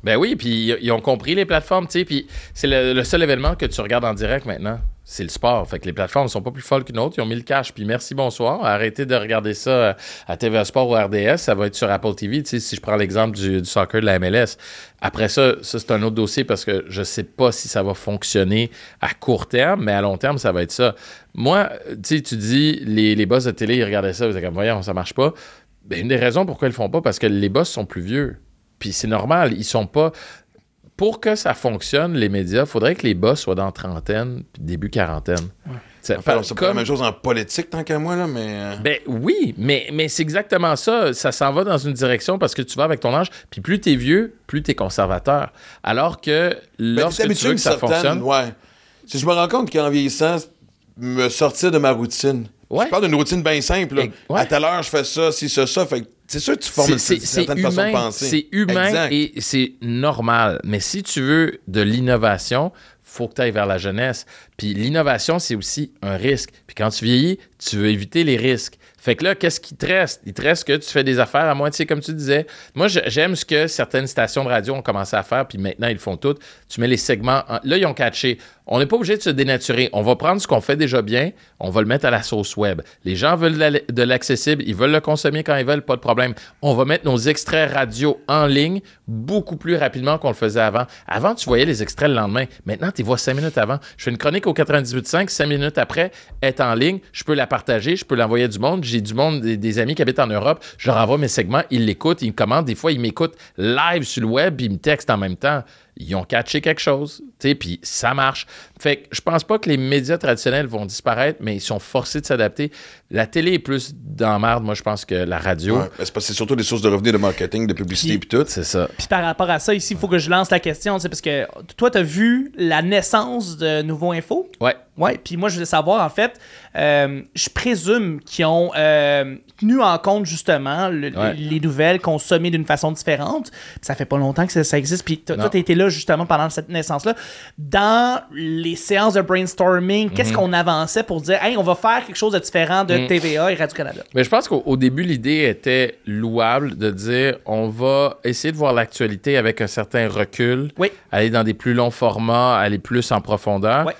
S4: Ben oui, puis ils- ont compris les plateformes, tu sais, puis c'est le, seul événement que tu regardes en direct maintenant. c'est le sport. Fait que les plateformes ne sont pas plus folles qu'une autre. Ils ont mis le cash. Puis merci, bonsoir. Arrêtez de regarder ça euh, à TVA Sport ou RDS. Ça va être sur Apple TV. Si je prends l'exemple du, soccer de la MLS. Après ça, ça c'est un autre dossier parce que je sais pas si ça va fonctionner à court terme, mais à long terme, ça va être ça. Moi, tu tu dis, les, les boss de télé, ils regardaient ça, ils étaient comme, voyons, ça marche pas. Ben, une des raisons pourquoi ils le font pas, parce que les boss sont plus vieux. Puis c'est normal, ils sont pas pour que ça fonctionne, les médias, il faudrait que les boss soient dans trentaine, puis début quarantaine. C'est-
S1: Enfin, c'est pas la même chose en politique tant qu'à moi, là, mais. euh,
S4: ben oui, mais, mais c'est exactement ça. Ça s'en va dans une direction parce que tu vas avec ton âge, puis plus t'es vieux, plus t'es conservateur. Alors que
S1: ben,
S4: lorsque
S1: t'es
S4: tu veux
S1: à
S4: que ça
S1: certaine-
S4: fonctionne,
S1: Ouais. Si je me rends compte qu'en vieillissant, me sortir de ma routine.
S4: Ouais.
S1: Je parle d'une routine bien simple. là.
S4: Et- ouais.
S1: À telle heure, je fais ça, si, ça, ça. Fait c'est sûr que tu formes une certaine façon de
S4: humain,
S1: penser.
S4: c'est humain
S1: Exact.
S4: et c'est normal. Mais si tu veux de l'innovation, faut que tu ailles vers la jeunesse. Puis l'innovation, c'est aussi un risque. Puis quand tu vieillis, tu veux éviter les risques. Fait que là, qu'est-ce qui te reste? Il te reste que tu fais des affaires à moitié, comme tu disais. Moi, j'aime ce que certaines stations de radio ont commencé à faire, puis maintenant, ils le font toutes. Tu mets les segments. en- Là, ils ont catché. On n'est pas obligé de se dénaturer. On va prendre ce qu'on fait déjà bien, on va le mettre à la sauce web. Les gens veulent de la- de l'accessible, ils veulent le consommer quand ils veulent, pas de problème. On va mettre nos extraits radio en ligne beaucoup plus rapidement qu'on le faisait avant. Avant, tu voyais les extraits le lendemain. Maintenant, tu vois cinq minutes avant. Je fais une chronique au 98.5, cinq minutes après, est en ligne. Je peux la partager, je peux l'envoyer à du monde. J'ai du monde, des, amis qui habitent en Europe. Je leur envoie mes segments, ils l'écoutent, ils me commandent. Des fois, ils m'écoutent live sur le web, puis ils me textent en même temps. Ils ont catché quelque chose, puis ça marche. Fait que je pense pas que les médias traditionnels vont disparaître, mais ils sont forcés de s'adapter. La télé est plus dans la merde, moi, je pense que la radio.
S1: Ouais, c'est parce que c'est surtout des sources de revenus de marketing, de publicité et tout.
S4: C'est ça.
S2: Puis par rapport à ça, ici, il faut que je lance la question, sais, parce que toi, tu as vu la naissance de Nouveau Info?
S4: Ouais.
S2: Ouais, puis moi, je voulais savoir, en fait, euh, je présume qu'ils ont euh, tenu en compte, justement, le-
S4: Ouais.
S2: les nouvelles consommées d'une façon différente. Puis ça fait pas longtemps que ça, ça existe. Puis toi, tu été là, justement, pendant cette naissance-là. Dans les séances de brainstorming,
S4: Mhm.
S2: qu'est-ce qu'on avançait pour dire, hey, on va faire quelque chose de différent de
S4: Mhm.
S2: TVA et Radio-Canada?
S4: Mais je pense qu'au au début, l'idée était louable de dire on va essayer de voir l'actualité avec un certain recul,
S2: Oui.
S4: aller dans des plus longs formats, aller plus en profondeur.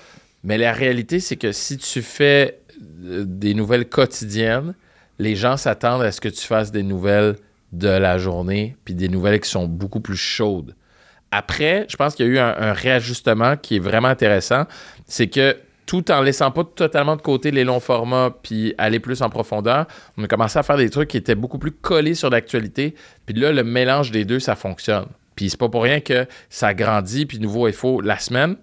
S4: Mais la réalité, c'est que si tu fais euh, des nouvelles quotidiennes, les gens s'attendent à ce que tu fasses des nouvelles de la journée, puis des nouvelles qui sont beaucoup plus chaudes. Après, je pense qu'il y a eu un, réajustement qui est vraiment intéressant. C'est que tout en laissant pas totalement de côté les longs formats puis aller plus en profondeur, on a commencé à faire des trucs qui étaient beaucoup plus collés sur l'actualité. Puis là, le mélange des deux, ça fonctionne. Puis c'est pas pour rien que ça grandit, puis nouveau et faux la semaine.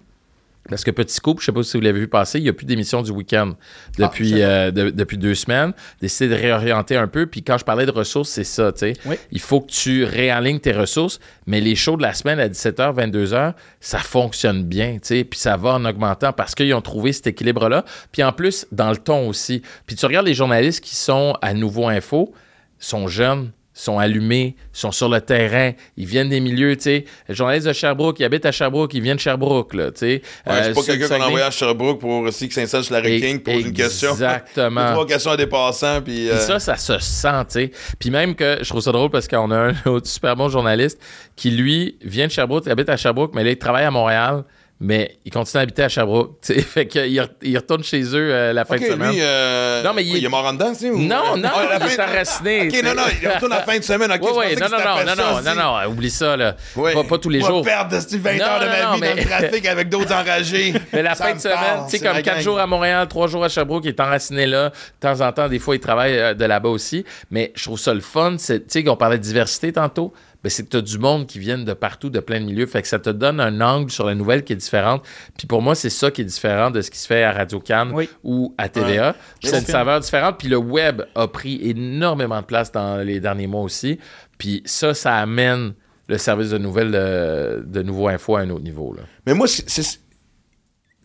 S4: Parce que Petit Scoop, je sais pas si vous l'avez vu passer, il n'y a plus d'émission du week-end depuis, euh, de- depuis deux semaines. Décider de réorienter un peu. Puis quand je parlais de ressources, c'est ça, tu sais.
S2: Oui.
S4: Il faut que tu réalignes tes ressources, mais les shows de la semaine à 17h, 22h, ça fonctionne bien, tu sais. Puis ça va en augmentant parce qu'ils ont trouvé cet équilibre-là. Puis en plus, dans le ton aussi. Puis tu regardes les journalistes qui sont à Nouveau Info, sont jeunes, sont allumés, sont sur le terrain, ils viennent des milieux, tu sais. Les journalistes de Sherbrooke, ils habitent à Sherbrooke, ils viennent de Sherbrooke, là, tu sais.
S1: Ouais, c'est
S4: Euh,
S1: pas quelqu'un
S4: le
S1: qu'on a envoyé à Sherbrooke pour aussi que s'installe sur la King, pose une question.
S4: exactement.
S1: Trois questions à des passants, puis. euh,
S4: ça, ça se sent, tu sais. Puis même que je trouve ça drôle parce qu'on a un autre super bon journaliste qui, lui, vient de Sherbrooke, il habite à Sherbrooke, mais là, il travaille à Montréal, mais il continue à habiter à Sherbrooke, tu sais. Fait qu'il re- il retourne chez eux euh, la fin de semaine.
S1: lui, euh,
S4: Non, mais il-
S1: quoi, est mort en dedans, tu ou-
S4: Non, non,
S1: Ah,
S4: il est enraciné,
S1: Ok, non, non, il retourne la fin de semaine. Ok,
S4: Oui,
S1: je
S4: oui, non, non, non, non, non, non, non, oublie ça, là.
S1: Ouais.
S4: Pas, pas tous les
S1: Moi,
S4: jours.
S1: perdre esti, 20
S4: Non,
S1: heures de ma vie
S4: mais-
S1: dans le trafic avec d'autres enragés.
S4: Mais la
S1: Ça
S4: fin de semaine, tu sais, comme
S1: la
S4: quatre
S1: gang.
S4: jours à Montréal, trois jours à Sherbrooke, il est enraciné là. De temps en temps, des fois, il travaille euh, de là-bas aussi. Mais je trouve ça le fun. c'est- Tu sais, qu'on parlait de diversité tantôt. Ben, c'est que tu as du monde qui viennent de partout, de plein de milieux. Fait que ça te donne un angle sur la nouvelle qui est différente. Puis pour moi, c'est ça qui est différent de ce qui se fait à Radio Cannes
S2: Oui.
S4: ou à TVA. C'est une saveur différente. Puis le web a pris énormément de place dans les derniers mois aussi. Puis ça, ça amène le service de nouvelles de, de Nouveau Info à un autre niveau. Là.
S1: Mais moi, c'est c'est-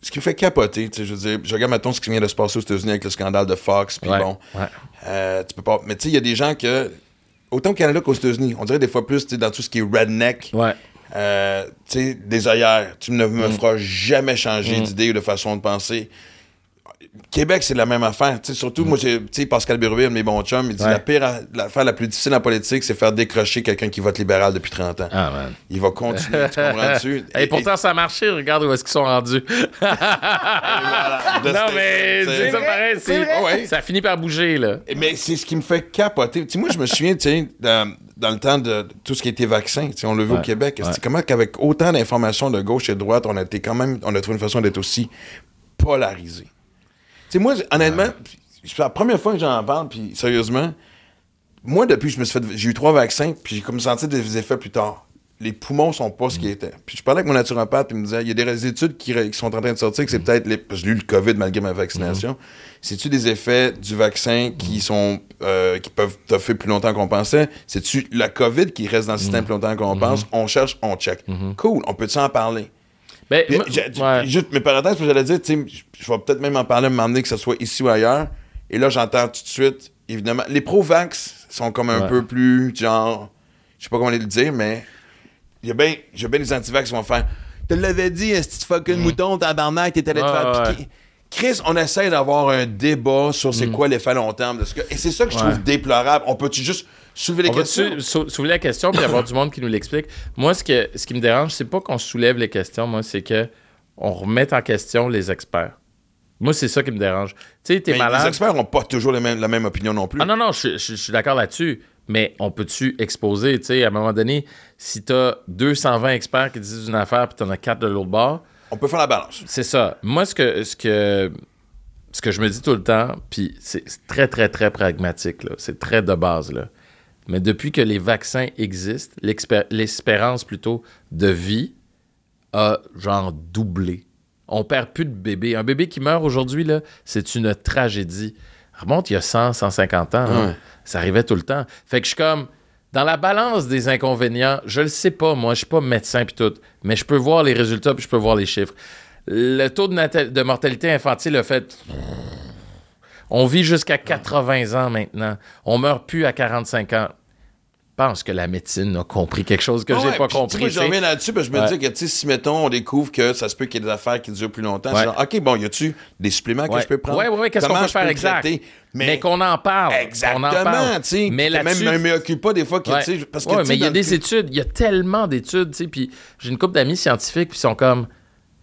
S1: ce qui me fait capoter, tu sais, je veux dire, je regarde maintenant ce qui vient de se passer aux États-Unis avec le scandale de Fox, puis
S4: Ouais,
S1: bon,
S4: ouais.
S1: euh, tu peux pas. Mais tu sais, il y a des gens que, autant au Canada qu'aux États-Unis, on dirait des fois plus, dans tout ce qui est redneck,
S4: Ouais.
S1: euh, tu sais, des œillères, tu ne me
S4: Mm.
S1: feras jamais changer d'idée ou de façon de penser. Québec, c'est la même affaire. Tu sais, surtout, moi, j'ai, tu sais, Pascal Bérubé, un de mes bons chums, il dit
S4: Ouais.
S1: la pire l'affaire la plus difficile en politique, c'est faire décrocher quelqu'un qui vote libéral depuis 30 ans.
S4: Ah, man.
S1: Il va continuer, tu comprends-tu?
S4: Et pourtant, ça a marché. Regarde où est-ce qu'ils sont rendus. Non, mais c'est ça pareil.
S2: c'est
S4: c'est-
S2: vrai.
S1: Ouais.
S4: Ça finit par bouger, là.
S1: Mais c'est ce qui me fait capoter. Tu sais, moi, je me souviens, tu sais, dans, dans le temps de tout ce qui était vaccin, tu sais, on l'a vu au
S4: Ouais,
S1: Québec.
S4: ouais.
S1: C'est comment qu'avec autant d'informations de gauche et de droite, on a été quand même, on a trouvé une façon d'être aussi polarisé? Sais, moi, honnêtement, c'est la première fois que j'en parle, puis sérieusement, moi, depuis je me suis fait, j'ai eu trois vaccins, puis j'ai comme senti des effets plus tard. Les poumons sont pas ce qu'ils étaient. Puis je parlais avec mon naturopathe, puis il me disait, il y a des études qui, qui sont en train de sortir que c'est peut-être, les, parce que j'ai eu le COVID malgré ma vaccination, c'est-tu des effets du vaccin qui sont, euh, qui peuvent toffer plus longtemps qu'on pensait? C'est-tu la COVID qui reste dans le système plus longtemps qu'on pense? On cherche, on check. Cool, on peut-tu en parler?
S4: Ben,
S1: Puis,
S4: moi- ouais.
S1: Juste mes parenthèses, j'allais dire, tu je vais peut-être même en parler à un moment donné, que ce soit ici ou ailleurs. Et là, j'entends tout de suite, évidemment, les pro-vax sont comme un
S4: Ouais.
S1: peu plus, genre, je sais pas comment le dire, mais il y a bien j'ai bien des anti-vax qui vont faire Te l'avais dit, est-ce que fucking mouton, tabarnak, t'étais allé te faire piquer. Chris, on essaie d'avoir un débat sur c'est quoi l'effet long terme de ce que. Et c'est ça que je
S4: Mm.
S1: Trouve déplorable. On peut-tu juste soulever les questions?
S4: sou- soulever la question puis avoir du monde qui nous l'explique. Moi, ce, que, ce qui me dérange, c'est pas qu'on soulève les questions, moi, c'est que on remette en question les experts. Moi, c'est ça qui me dérange. Tu sais, t'es malade.
S1: les experts n'ont pas toujours les mêmes- la même opinion non plus.
S4: Ah non, non, je, je- je suis d'accord là-dessus. Mais on peut-tu exposer, tu sais, à un moment donné, si t'as 220 experts qui disent une affaire puis t'en as 4 de l'autre bord,
S1: On peut faire la balance.
S4: c'est ça. Moi, ce que, ce que, ce que je me dis tout le temps, puis c'est très, très, très pragmatique, là. c'est très de base, là. Mais depuis que les vaccins existent, l'espérance plutôt de vie a genre doublé. On perd plus de bébés. Un bébé qui meurt aujourd'hui, c'est une tragédie. Remonte il y a 100, 150 ans.
S1: Ouais.
S4: Ça arrivait tout le temps. Fait que je suis comme, dans la balance des inconvénients, je le sais pas, moi, je suis pas médecin puis tout, mais je peux voir les résultats puis je peux voir les chiffres. Le taux de, de mortalité infantile a fait... On vit jusqu'à 80 ans maintenant. On meurt plus à 45 ans. Je pense que la médecine a compris quelque chose que
S1: Ah
S4: j'ai
S1: ouais,
S4: pas
S1: puis,
S4: compris.
S1: je reviens là-dessus, parce que je me
S4: Ouais.
S1: dis que, si, mettons, on découvre que ça se peut qu'il y ait des affaires qui durent plus longtemps,
S4: Ouais.
S1: c'est genre, OK, bon, y a-tu des suppléments que
S4: Ouais.
S1: je peux prendre?
S4: Ouais, ouais, ouais, qu'est-ce qu'on peut faire exact?
S1: traiter?
S4: Mais, qu'on en parle.
S1: Exactement, tu sais.
S4: Mais là-dessus.
S1: Même un m'occupe pas des fois, que,
S4: Ouais.
S1: tu sais, parce que,
S4: Ouais,
S1: tu sais,
S4: mais il y a des
S1: le-
S4: études, il y a tellement d'études, tu sais, puis j'ai une couple d'amis scientifiques, puis ils sont comme,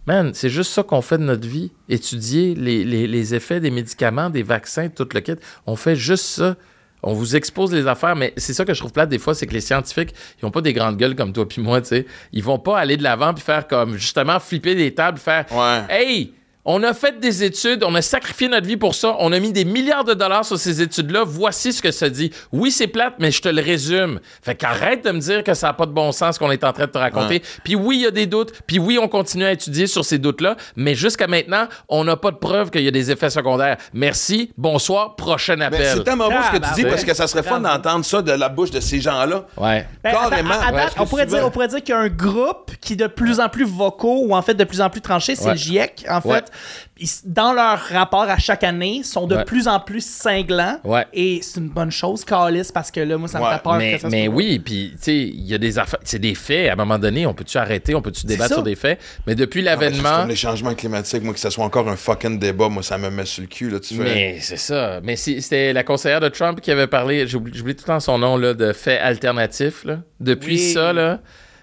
S4: man, c'est juste ça qu'on fait de notre vie, étudier les, les- les effets des médicaments, des vaccins, tout le kit. On fait juste ça. On vous expose les affaires, mais c'est ça que je trouve plate des fois, c'est que les scientifiques, ils ont pas des grandes gueules comme toi puis moi, tu sais. Ils vont pas aller de l'avant puis faire comme, justement, flipper des tables, faire,
S1: Ouais.
S4: hey, on a fait des études, on a sacrifié notre vie pour ça, on a mis des milliards de dollars sur ces études-là, voici ce que ça dit. Oui, c'est plate, mais je te le résume. Fait qu'arrête de me dire que ça n'a pas de bon sens ce qu'on est en train de te raconter.
S1: Ouais.
S4: Puis oui, il y a des doutes, puis oui, on continue à étudier sur ces doutes-là, mais jusqu'à maintenant, on n'a pas de preuve qu'il y a des effets secondaires. Merci, bonsoir, prochain
S1: Mais
S4: appel.
S1: c'est tellement beau ce que tu dis, parce que ça serait fun d'entendre ça de la bouche de ces gens-là.
S4: Ouais.
S2: Ben,
S1: Carrément, ouais, parce que
S2: on, pourrait dire, on pourrait dire qu'il y a un groupe qui est de plus en plus vocaux ou en fait de plus en plus tranché, c'est
S4: Ouais.
S2: le GIEC. En
S4: Ouais.
S2: fait, ils- dans leur rapport à chaque année, sont de
S4: Ouais.
S2: plus en plus cinglants.
S4: Ouais.
S2: Et c'est une bonne chose, Calis, parce que là, moi, ça me fait peur.
S4: mais,
S2: que ça
S4: mais oui, puis tu sais, il y a des affaires, c'est des faits. À un moment donné, on peut-tu arrêter, on peut-tu débattre sur des faits? Mais depuis l'avènement,
S1: Comme les changements climatiques, moi, que ça soit encore un fucking débat, moi, ça me met sur le cul, là, tu fais.
S4: Mais c'est ça. Mais si- c'était la conseillère de Trump qui avait parlé, j'oublie tout le temps son nom, là, de faits alternatifs. Là. Depuis
S2: Oui.
S4: ça, là,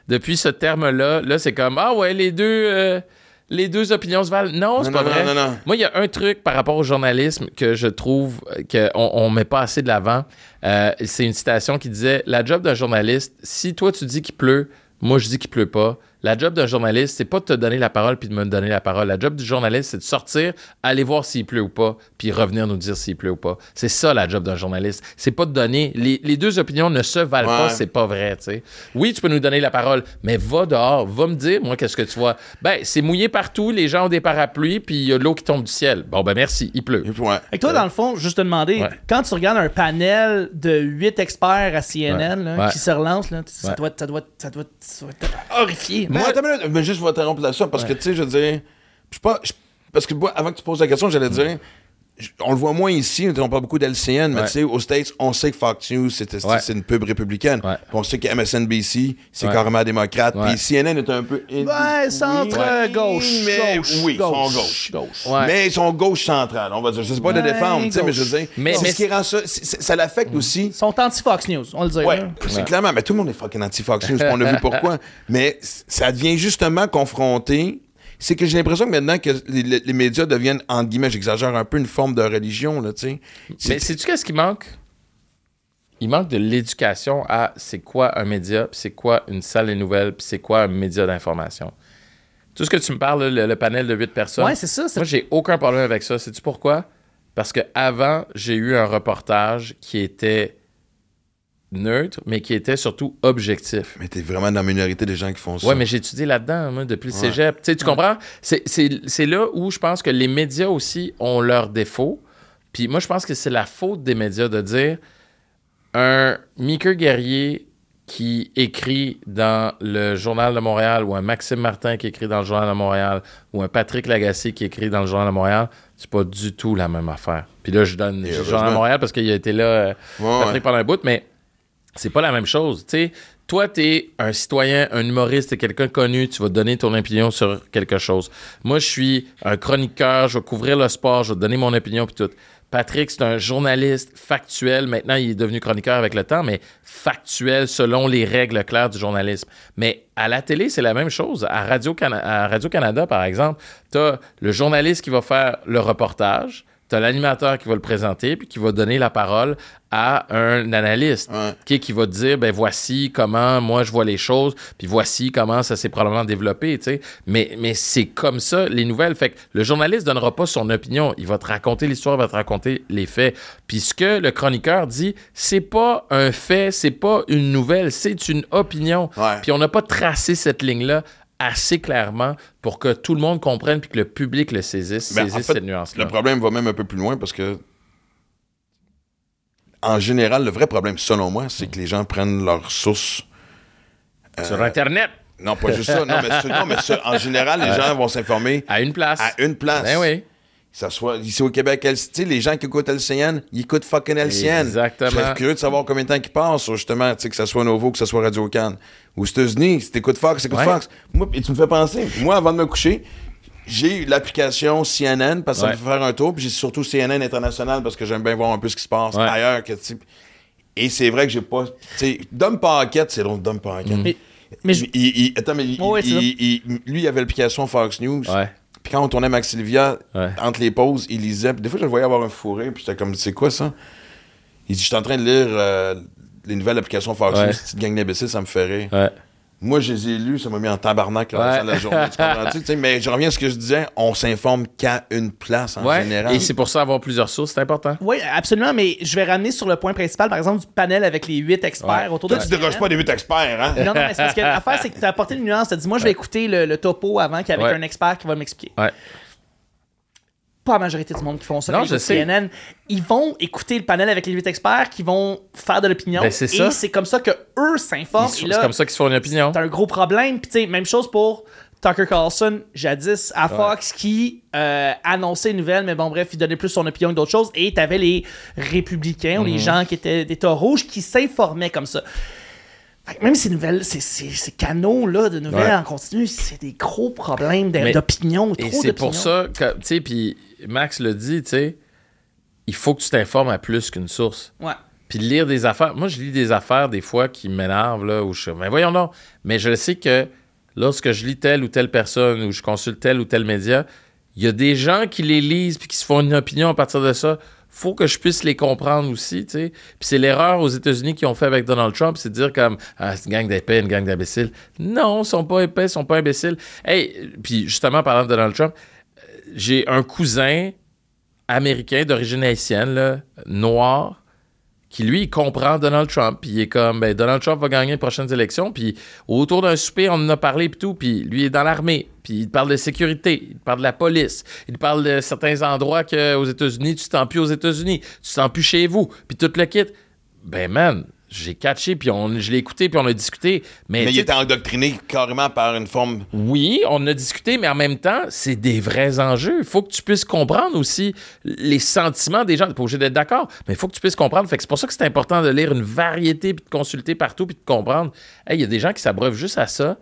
S4: depuis ce terme-là, là, c'est comme Ah ouais, les deux, euh, les deux opinions se valent. Non, c'est pas
S1: non,
S4: vrai.
S1: non, non.
S4: Moi, il y a un truc par rapport au journalisme que je trouve qu'on on met pas assez de l'avant. Euh, c'est une citation qui disait La job d'un journaliste, si toi tu dis qu'il pleut, moi je dis qu'il pleut pas. La job d'un journaliste, c'est pas de te donner la parole puis de me donner la parole. La job du journaliste, c'est de sortir, aller voir s'il pleut ou pas, puis revenir nous dire s'il pleut ou pas. C'est ça la job d'un journaliste. C'est pas de donner. Les, les deux opinions ne se valent pas,
S1: Ouais.
S4: c'est pas vrai, tu sais. Oui, tu peux nous donner la parole, mais va dehors, va me dire, moi, qu'est-ce que tu vois. Ben, c'est mouillé partout, les gens ont des parapluies, puis il y a de l'eau qui tombe du ciel. Bon, ben merci, il pleut.
S1: Ouais.
S2: Et toi, dans le fond, juste te demander,
S4: Ouais.
S2: quand tu regardes un panel de huit experts à CNN là,
S4: Ouais.
S2: qui se relancent, là, ça,
S4: Ouais.
S2: doit, ça, doit, ça, doit, ça doit être horrifié.
S1: Mais attends une minute, mais juste vous interrompre là-dessus, parce que, tu sais, je veux dire, je suis pas. je- parce que moi, avant que tu poses la question, j'allais dire, on le voit moins ici, on parle beaucoup d'LCN, mais
S4: Ouais.
S1: tu sais, aux States, on sait que Fox News, c'est c'est-
S4: Ouais.
S1: une pub républicaine.
S4: Ouais.
S1: On sait que MSNBC, c'est
S4: Ouais.
S1: carrément démocrate. Puis CNN est un peu.
S2: Ouais, centre euh, gauche.
S1: mais
S2: gauche,
S1: oui, ils sont
S2: gauche.
S1: gauche. Mais ils sont gauche centrale, on va dire. Je sais pas de défendre, tu sais, mais je veux dire.
S4: Mais-
S1: ce qui rend ça. ça l'affecte aussi.
S2: Ils sont anti-Fox News, on le dit.
S1: Ouais,
S2: là.
S1: c'est clairement. Mais tout le monde est fucking anti-Fox News, on a vu pourquoi. Mais ça devient justement confronté. C'est que j'ai l'impression que maintenant que les, les- les médias deviennent, entre guillemets, j'exagère un peu, une forme de religion, là, tu sais.
S4: Mais
S1: C'est-
S4: sais-tu qu'est-ce qui manque? Il manque de l'éducation à c'est quoi un média, puis c'est quoi une salle des nouvelles, puis c'est quoi un média d'information. Tout ce que tu me parles, le, le panel de huit personnes.
S2: Ouais, c'est ça, c'est-
S4: Moi, j'ai aucun problème avec ça. Sais-tu pourquoi? Parce que avant, j'ai eu un reportage qui était neutre, mais qui était surtout objectif.
S1: Mais t'es vraiment dans la minorité des gens qui font ça.
S4: Ouais, mais j'ai étudié là-dedans, moi, depuis le cégep. Tu sais, tu comprends? C'est- C'est c'est là où je pense que les médias aussi ont leurs défauts. Puis moi, je pense que c'est la faute des médias de dire un Mickey Guerrier qui écrit dans le Journal de Montréal ou un Maxime Martin qui écrit dans le Journal de Montréal ou un Patrick Lagacé qui écrit dans le Journal de Montréal, c'est pas du tout la même affaire. Puis là, je donne le Journal de. Montréal parce qu'il a été là, euh,
S1: Ouais,
S4: Patrick,
S1: ouais.
S4: pendant un bout, mais c'est pas la même chose. Tu sais, toi, t'es un citoyen, un humoriste, t'es quelqu'un connu, tu vas donner ton opinion sur quelque chose. Moi, je suis un chroniqueur, je vais couvrir le sport, je vais donner mon opinion puis tout. Patrick, c'est un journaliste factuel. Maintenant, il est devenu chroniqueur avec le temps, mais factuel selon les règles claires du journalisme. Mais à la télé, c'est la même chose. À Radio-Canada par exemple, tu as le journaliste qui va faire le reportage, tu as l'animateur qui va le présenter, puis qui va donner la parole à un analyste
S1: Ouais.
S4: qui, qui va te dire ben voici comment moi je vois les choses puis voici comment ça s'est probablement développé tu sais. Mais mais c'est comme ça les nouvelles. Fait que le journaliste donnera pas son opinion. Il va te raconter l'histoire il va te raconter les faits. Puis ce que le chroniqueur dit c'est pas un fait c'est pas une nouvelle c'est une opinion. Puis on n'a pas tracé cette ligne là assez clairement pour que tout le monde comprenne puis que le public le saisisse
S1: Ben, en
S4: saisisse
S1: fait,
S4: cette nuance là
S1: Le problème va même un peu plus loin parce que, en général, le vrai problème, selon moi, c'est que les gens prennent leurs sources.
S4: sur internet
S1: Non, pas juste ça. Non, mais, non, en général, les gens vont s'informer
S4: à une place
S1: à une place.
S4: ben oui
S1: Que ça soit ici au Québec, elle- tu sais, les gens qui écoutent LCN, ils écoutent fucking LCN.
S4: Exactement.
S1: Je serais curieux de savoir combien de temps ils passent justement, tu sais, que ça soit Novo, que ça soit Radio Cannes. Aux États-Unis, si t'écoutes Fox, écoute
S4: Ouais.
S1: Fox. Moi, et tu me fais penser, moi, avant de me coucher, j'ai eu l'application CNN parce que ça me fait faire un tour, puis j'ai surtout CNN International parce que j'aime bien voir un peu ce qui se passe
S4: Ouais.
S1: ailleurs. Que, et c'est vrai que j'ai pas. Tu sais, Dom Paquette, c'est drôle, Dom Paquette.
S2: Mais, mais je-
S1: Il- il- attends, mais il-
S2: Ouais, c'est
S1: il- il- lui, il avait l'application Fox News.
S4: ouais
S1: Puis quand on tournait Max Sylvia,
S4: Ouais.
S1: entre les pauses, il lisait. Puis des fois, je le voyais avoir un fourré. Puis j'étais comme, c'est quoi ça? Il dit, je suis en train de lire euh, les nouvelles applications Fox. News. Petite gang d'imbéciles, ça me fait rire.
S4: ouais
S1: Moi, je les ai lus, ça m'a mis en tabarnak la,
S4: Ouais.
S1: la journée. tu? Tu mais je reviens à ce que je disais, on s'informe qu'à une place en
S4: Ouais.
S1: général.
S4: Et c'est pour ça avoir plusieurs sources, c'est important.
S2: Oui, absolument, mais je vais ramener sur le point principal, par exemple, du panel avec les huit experts
S4: Ouais.
S2: autour de
S1: Toi, tu déroges pas des huit experts, hein?
S2: Non, non, mais c'est parce que l'affaire, c'est que tu as apporté une nuance. Tu as dit, moi, je vais écouter le, le topo avant qu'avec
S4: Ouais.
S2: un expert qui va m'expliquer. Pas la majorité du monde qui font ça.
S4: Non, je sais.
S2: CNN. Ils vont écouter le panel avec les huit experts qui vont faire de l'opinion.
S4: Ben, c'est
S2: et c'est comme ça que eux s'informent.
S4: C'est comme ça qu'ils se font une opinion.
S2: C'est un gros problème. Puis, tu sais, même chose pour Tucker Carlson, jadis à Fox, qui euh, annonçait une nouvelle, mais bon, bref, il donnait plus son opinion que d'autres choses. Et t'avais les républicains ou
S4: Mhm.
S2: les gens qui étaient d'État rouge qui s'informaient comme ça. Fait que même ces nouvelles, ces, ces- ces canaux-là de nouvelles
S4: Ouais.
S2: en continu, c'est des gros problèmes d'opinion.
S4: Et
S2: trop
S4: c'est pour ça que, tu sais, puis Max le dit, tu sais, il faut que tu t'informes à plus qu'une source.
S2: Ouais.
S4: Puis lire des affaires. Moi, je lis des affaires des fois qui m'énervent, là, où je suis. Mais voyons donc. Mais je sais que lorsque je lis telle ou telle personne ou je consulte tel ou tel média, il y a des gens qui les lisent puis qui se font une opinion à partir de ça. Faut que je puisse les comprendre aussi, tu sais. Puis c'est l'erreur aux États-Unis qu'ils ont fait avec Donald Trump, c'est de dire comme ah, c'est une gang d'épais, une gang d'imbéciles. Non, ils sont pas épais, ils sont pas imbéciles. Hey, puis justement parlant de Donald Trump, j'ai un cousin américain d'origine haïtienne, noir, qui lui, comprend Donald Trump. Puis il est comme, ben, Donald Trump va gagner les prochaines élections. Puis autour d'un souper, on en a parlé, puis tout. Puis lui est dans l'armée. Puis il parle de sécurité, il parle de la police, il parle de certains endroits que aux États-Unis, tu te sens plus aux États-Unis, tu te sens plus chez vous, puis tout le kit. Ben man, j'ai catché, puis on, je l'ai écouté, puis on a discuté. Mais,
S1: il était endoctriné carrément par une forme.
S4: oui, on a discuté, mais en même temps, c'est des vrais enjeux. Il faut que tu puisses comprendre aussi les sentiments des gens. Tu pas obligé d'être d'accord, mais il faut que tu puisses comprendre. Fait que c'est pour ça que c'est important de lire une variété, puis de consulter partout, puis de comprendre. Hey, il y a des gens qui s'abreuvent juste à ça.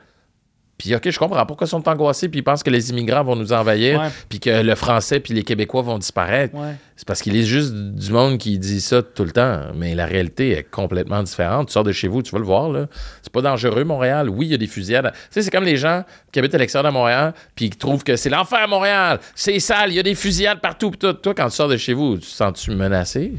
S4: Puis, OK, je comprends pourquoi ils sont angoissés, puis ils pensent que les immigrants vont nous envahir,
S2: Ouais.
S4: puis que le français puis les Québécois vont disparaître.
S2: Ouais.
S4: C'est parce qu'il est juste du monde qui dit ça tout le temps. Mais la réalité est complètement différente. Tu sors de chez vous, tu vas le voir, là. C'est pas dangereux, Montréal. Oui, il y a des fusillades. Tu sais, c'est comme les gens qui habitent à l'extérieur de Montréal, puis qui trouvent que c'est l'enfer à Montréal. C'est sale, il y a des fusillades partout. Puis toi, toi, quand tu sors de chez vous, tu te sens-tu menacé?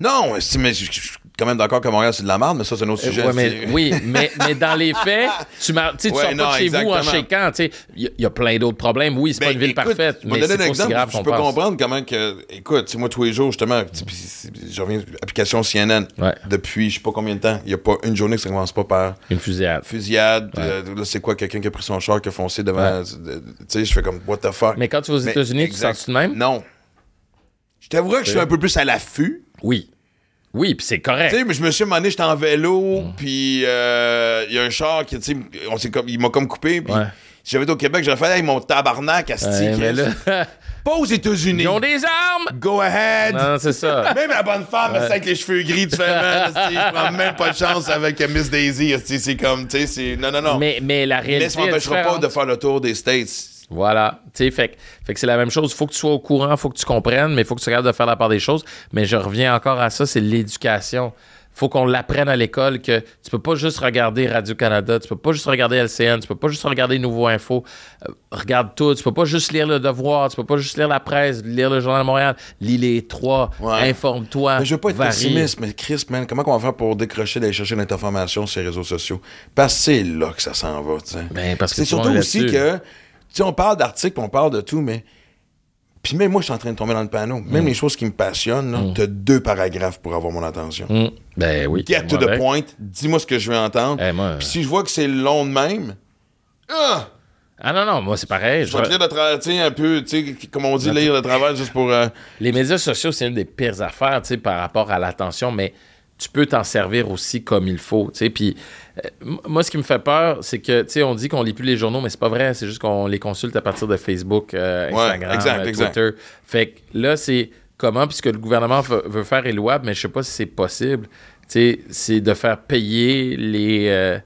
S1: Non, mais je quand même d'accord que Montréal, c'est de la merde, mais ça, c'est un autre sujet.
S4: Ouais, mais,
S1: c'est-
S4: oui, mais, mais dans les faits, tu, mar- tu sais, tu
S1: Ouais,
S4: sors
S1: non,
S4: pas de chez vous en
S1: exactement.
S4: chéquant. tu sais. Il y, a- il y a plein d'autres problèmes. Oui, c'est
S1: Ben,
S4: pas une ville
S1: écoute,
S4: parfaite, mais
S1: donner
S4: c'est
S1: un
S4: pas
S1: exemple.
S4: grave
S1: Je peux
S4: pense.
S1: comprendre comment que. Écoute, sais, moi, tous les jours, justement, sais, je reviens application CNN.
S4: Ouais.
S1: Depuis je sais pas combien de temps, il n'y a pas une journée que ça commence pas par
S4: Une fusillade.
S1: fusillade. euh, là, c'est quoi, quelqu'un qui a pris son char, qui a foncé devant. Euh, Tu sais, je fais comme, what the fuck?
S4: Mais quand tu vas aux États-Unis, tu
S1: exact.
S4: sens-tu de même?
S1: Non. Je t'avouerais que je suis un peu plus à l'affût.
S4: Oui. Oui, puis c'est correct.
S1: Tu sais, mais je me suis demandé, j'étais en vélo,
S4: Mm.
S1: puis euh, il y a un char qui, tu sais, comme, il m'a comme coupé, puis
S4: Ouais.
S1: si j'avais été au Québec, j'aurais fait, hey, mon tabarnak, asti,
S4: Ouais, là,
S1: Pas aux États-Unis.
S4: ils ont des armes!
S1: Go ahead.
S4: Non, c'est ça.
S1: Même la bonne femme, c'est avec les cheveux gris, tu fais, man, je prends même pas de chance avec Miss Daisy, c'est comme, tu sais, c'est, non, non, non.
S4: Mais, mais la réalité.
S1: Mais ça m'empêchera pas de faire le tour des States.
S4: Voilà. Tu sais, fait, que- fait que c'est la même chose. Il faut que tu sois au courant, il faut que tu comprennes, mais il faut que tu regardes de faire la part des choses. Mais je reviens encore à ça, c'est l'éducation. faut qu'on l'apprenne à l'école que tu peux pas juste regarder Radio-Canada, tu peux pas juste regarder LCN, tu peux pas juste regarder Nouveau Info. Euh, regarde tout. Tu peux pas juste lire Le Devoir, tu peux pas juste lire la presse, lire le Journal de Montréal. Lis les trois.
S1: Ouais.
S4: Informe-toi.
S1: Mais je veux pas être
S4: varie.
S1: pessimiste, mais Chris, man, comment on va faire pour décrocher d'aller chercher l'information sur les réseaux sociaux? Parce que c'est là que ça s'en va, tu sais.
S4: Ben, parce que
S1: C'est surtout aussi que, sais, on parle d'articles, on parle de tout, mais. Puis même moi, je suis en train de tomber dans le panneau. Même les choses qui me passionnent, là, t'as deux paragraphes pour avoir mon attention.
S4: Hum. Ben oui.
S1: Get to the
S4: avec.
S1: point, dis-moi ce que je veux entendre.
S4: Eh, moi,
S1: Puis si je vois que c'est long de même, ah,
S4: Ah non, non, moi c'est pareil.
S1: je vais te lire de travers, tu un peu, tu sais, comme on dit, lire de travers juste pour. euh,
S4: Les médias sociaux, c'est une des pires affaires, tu sais, par rapport à l'attention, mais tu peux t'en servir aussi comme il faut, tu sais. Puis euh, moi, ce qui me fait peur, c'est que, tu sais, on dit qu'on lit plus les journaux, mais c'est pas vrai. C'est juste qu'on les consulte à partir de Facebook, euh,
S1: Ouais,
S4: Instagram,
S1: exact,
S4: euh,
S1: exact.
S4: Twitter. Fait que là, c'est comment, puisque le gouvernement veut, veut faire est louable, mais je sais pas si c'est possible. Tu sais, c'est de faire payer les, euh,